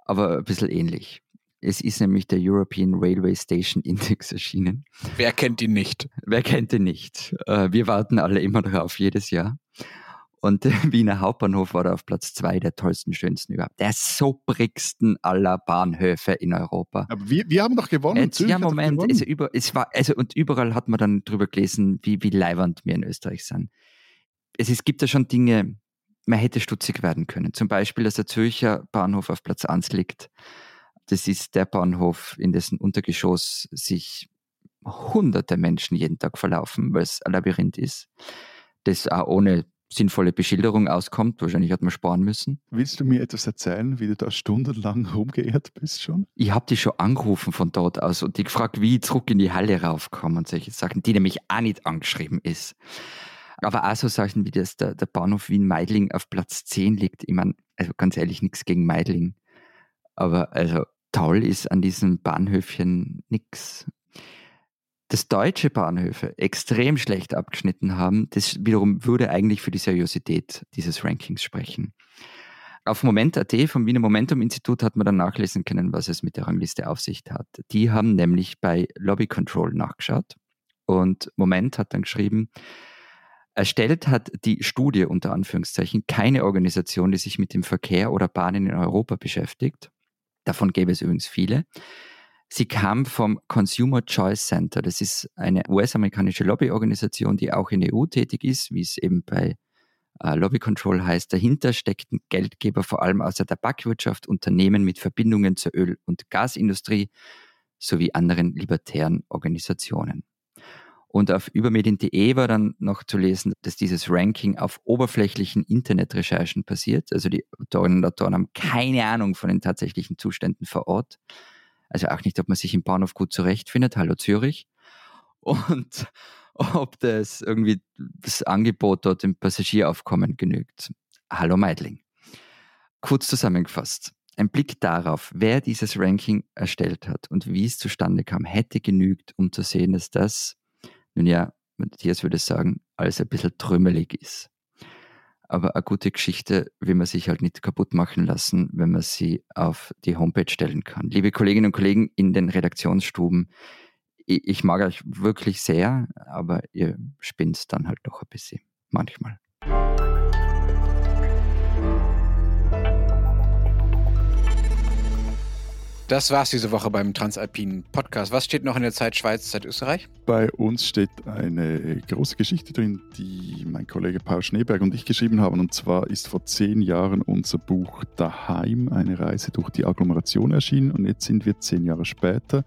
aber ein bisschen ähnlich. Es ist nämlich der European Railway Station Index erschienen. Wer kennt ihn nicht? Wer kennt ihn nicht? Äh, wir warten alle immer darauf, jedes Jahr. Und der Wiener Hauptbahnhof war da auf Platz zwei der tollsten, schönsten überhaupt. Der sobrigsten aller Bahnhöfe in Europa. Aber wir, wir haben doch gewonnen. Jetzt, ja, Moment. Also, über, es war, also, und überall hat man dann drüber gelesen, wie, wie leiwand wir in Österreich sind. Es, es gibt ja schon Dinge, man hätte stutzig werden können. Zum Beispiel, dass der Zürcher Bahnhof auf Platz 1 liegt. Das ist der Bahnhof, in dessen Untergeschoss sich hunderte Menschen jeden Tag verlaufen, weil es ein Labyrinth ist, das auch ohne sinnvolle Beschilderung auskommt. Wahrscheinlich hat man sparen müssen. Willst du mir etwas erzählen, wie du da stundenlang rumgeirrt bist schon? Ich habe dich schon angerufen von dort aus und die gefragt, wie ich zurück in die Halle raufkomme und solche Sachen, die nämlich auch nicht angeschrieben ist. Aber auch so Sachen wie das, der, der Bahnhof Wien-Meidling auf Platz 10 liegt. Ich meine, also ganz ehrlich, nichts gegen Meidling. Aber also toll ist an diesem Bahnhöfchen nichts. Dass deutsche Bahnhöfe extrem schlecht abgeschnitten haben, das wiederum würde eigentlich für die Seriosität dieses Rankings sprechen. Auf Moment.at vom Wiener Momentum Institut hat man dann nachlesen können, was es mit der Rangliste auf sich hat. Die haben nämlich bei Lobby Control nachgeschaut und Moment hat dann geschrieben, Erstellt hat die Studie unter Anführungszeichen keine Organisation, die sich mit dem Verkehr oder Bahnen in Europa beschäftigt. Davon gäbe es übrigens viele. Sie kam vom Consumer Choice Center. Das ist eine US-amerikanische Lobbyorganisation, die auch in der EU tätig ist, wie es eben bei äh, Lobby Control heißt. Dahinter steckten Geldgeber vor allem aus der Tabakwirtschaft, Unternehmen mit Verbindungen zur Öl- und Gasindustrie sowie anderen libertären Organisationen. Und auf übermedien.de war dann noch zu lesen, dass dieses Ranking auf oberflächlichen Internetrecherchen passiert. Also die Autorinnen und Autoren haben keine Ahnung von den tatsächlichen Zuständen vor Ort. Also auch nicht, ob man sich im Bahnhof gut zurechtfindet. Hallo Zürich. Und ob das irgendwie das Angebot dort im Passagieraufkommen genügt. Hallo Meidling. Kurz zusammengefasst. Ein Blick darauf, wer dieses Ranking erstellt hat und wie es zustande kam, hätte genügt, um zu sehen, dass das nun ja, Matthias würde sagen, alles ein bisschen trümmelig ist. Aber eine gute Geschichte will man sich halt nicht kaputt machen lassen, wenn man sie auf die Homepage stellen kann. Liebe Kolleginnen und Kollegen in den Redaktionsstuben, ich mag euch wirklich sehr, aber ihr spinnt dann halt doch ein bisschen. Manchmal. Das war's diese Woche beim Transalpinen Podcast. Was steht noch in der Zeit Schweiz, Zeit Österreich? Bei uns steht eine große Geschichte drin, die mein Kollege Paul Schneeberg und ich geschrieben haben. Und zwar ist vor zehn Jahren unser Buch Daheim, eine Reise durch die Agglomeration erschienen. Und jetzt sind wir zehn Jahre später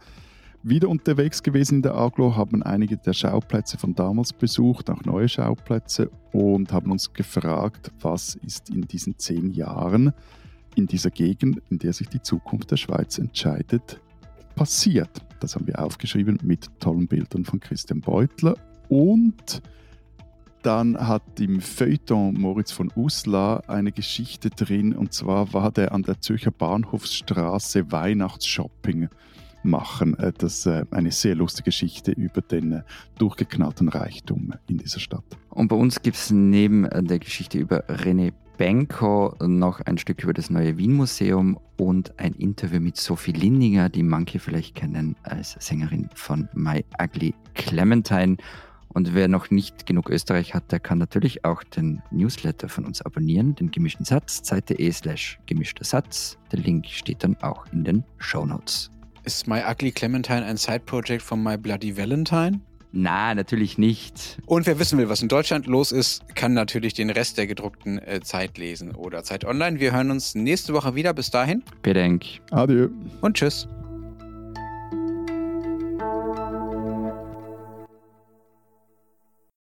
wieder unterwegs gewesen in der Aglo, haben einige der Schauplätze von damals besucht, auch neue Schauplätze und haben uns gefragt, was ist in diesen zehn Jahren in dieser Gegend, in der sich die Zukunft der Schweiz entscheidet, passiert. Das haben wir aufgeschrieben mit tollen Bildern von Christian Beutler. Und dann hat im Feuilleton Moritz von Uslar eine Geschichte drin, und zwar war der an der Zürcher Bahnhofsstraße Weihnachtsshopping machen. Äh, das ist äh, eine sehr lustige Geschichte über den äh, durchgeknallten Reichtum in dieser Stadt. Und bei uns gibt es neben der Geschichte über René Benko noch ein Stück über das neue Wien-Museum und ein Interview mit Sophie Lindinger, die manche vielleicht kennen als Sängerin von My Ugly Clementine. Und wer noch nicht genug Österreich hat, der kann natürlich auch den Newsletter von uns abonnieren, den gemischten Satz, zeit.de slash gemischter Satz. Der Link steht dann auch in den Show Notes. Ist My Ugly Clementine ein Side-Project von My Bloody Valentine? Na, natürlich nicht. Und wer wissen will, was in Deutschland los ist, kann natürlich den Rest der gedruckten äh, Zeit lesen oder Zeit online. Wir hören uns nächste Woche wieder. Bis dahin. Bedenk. Adieu. Und tschüss.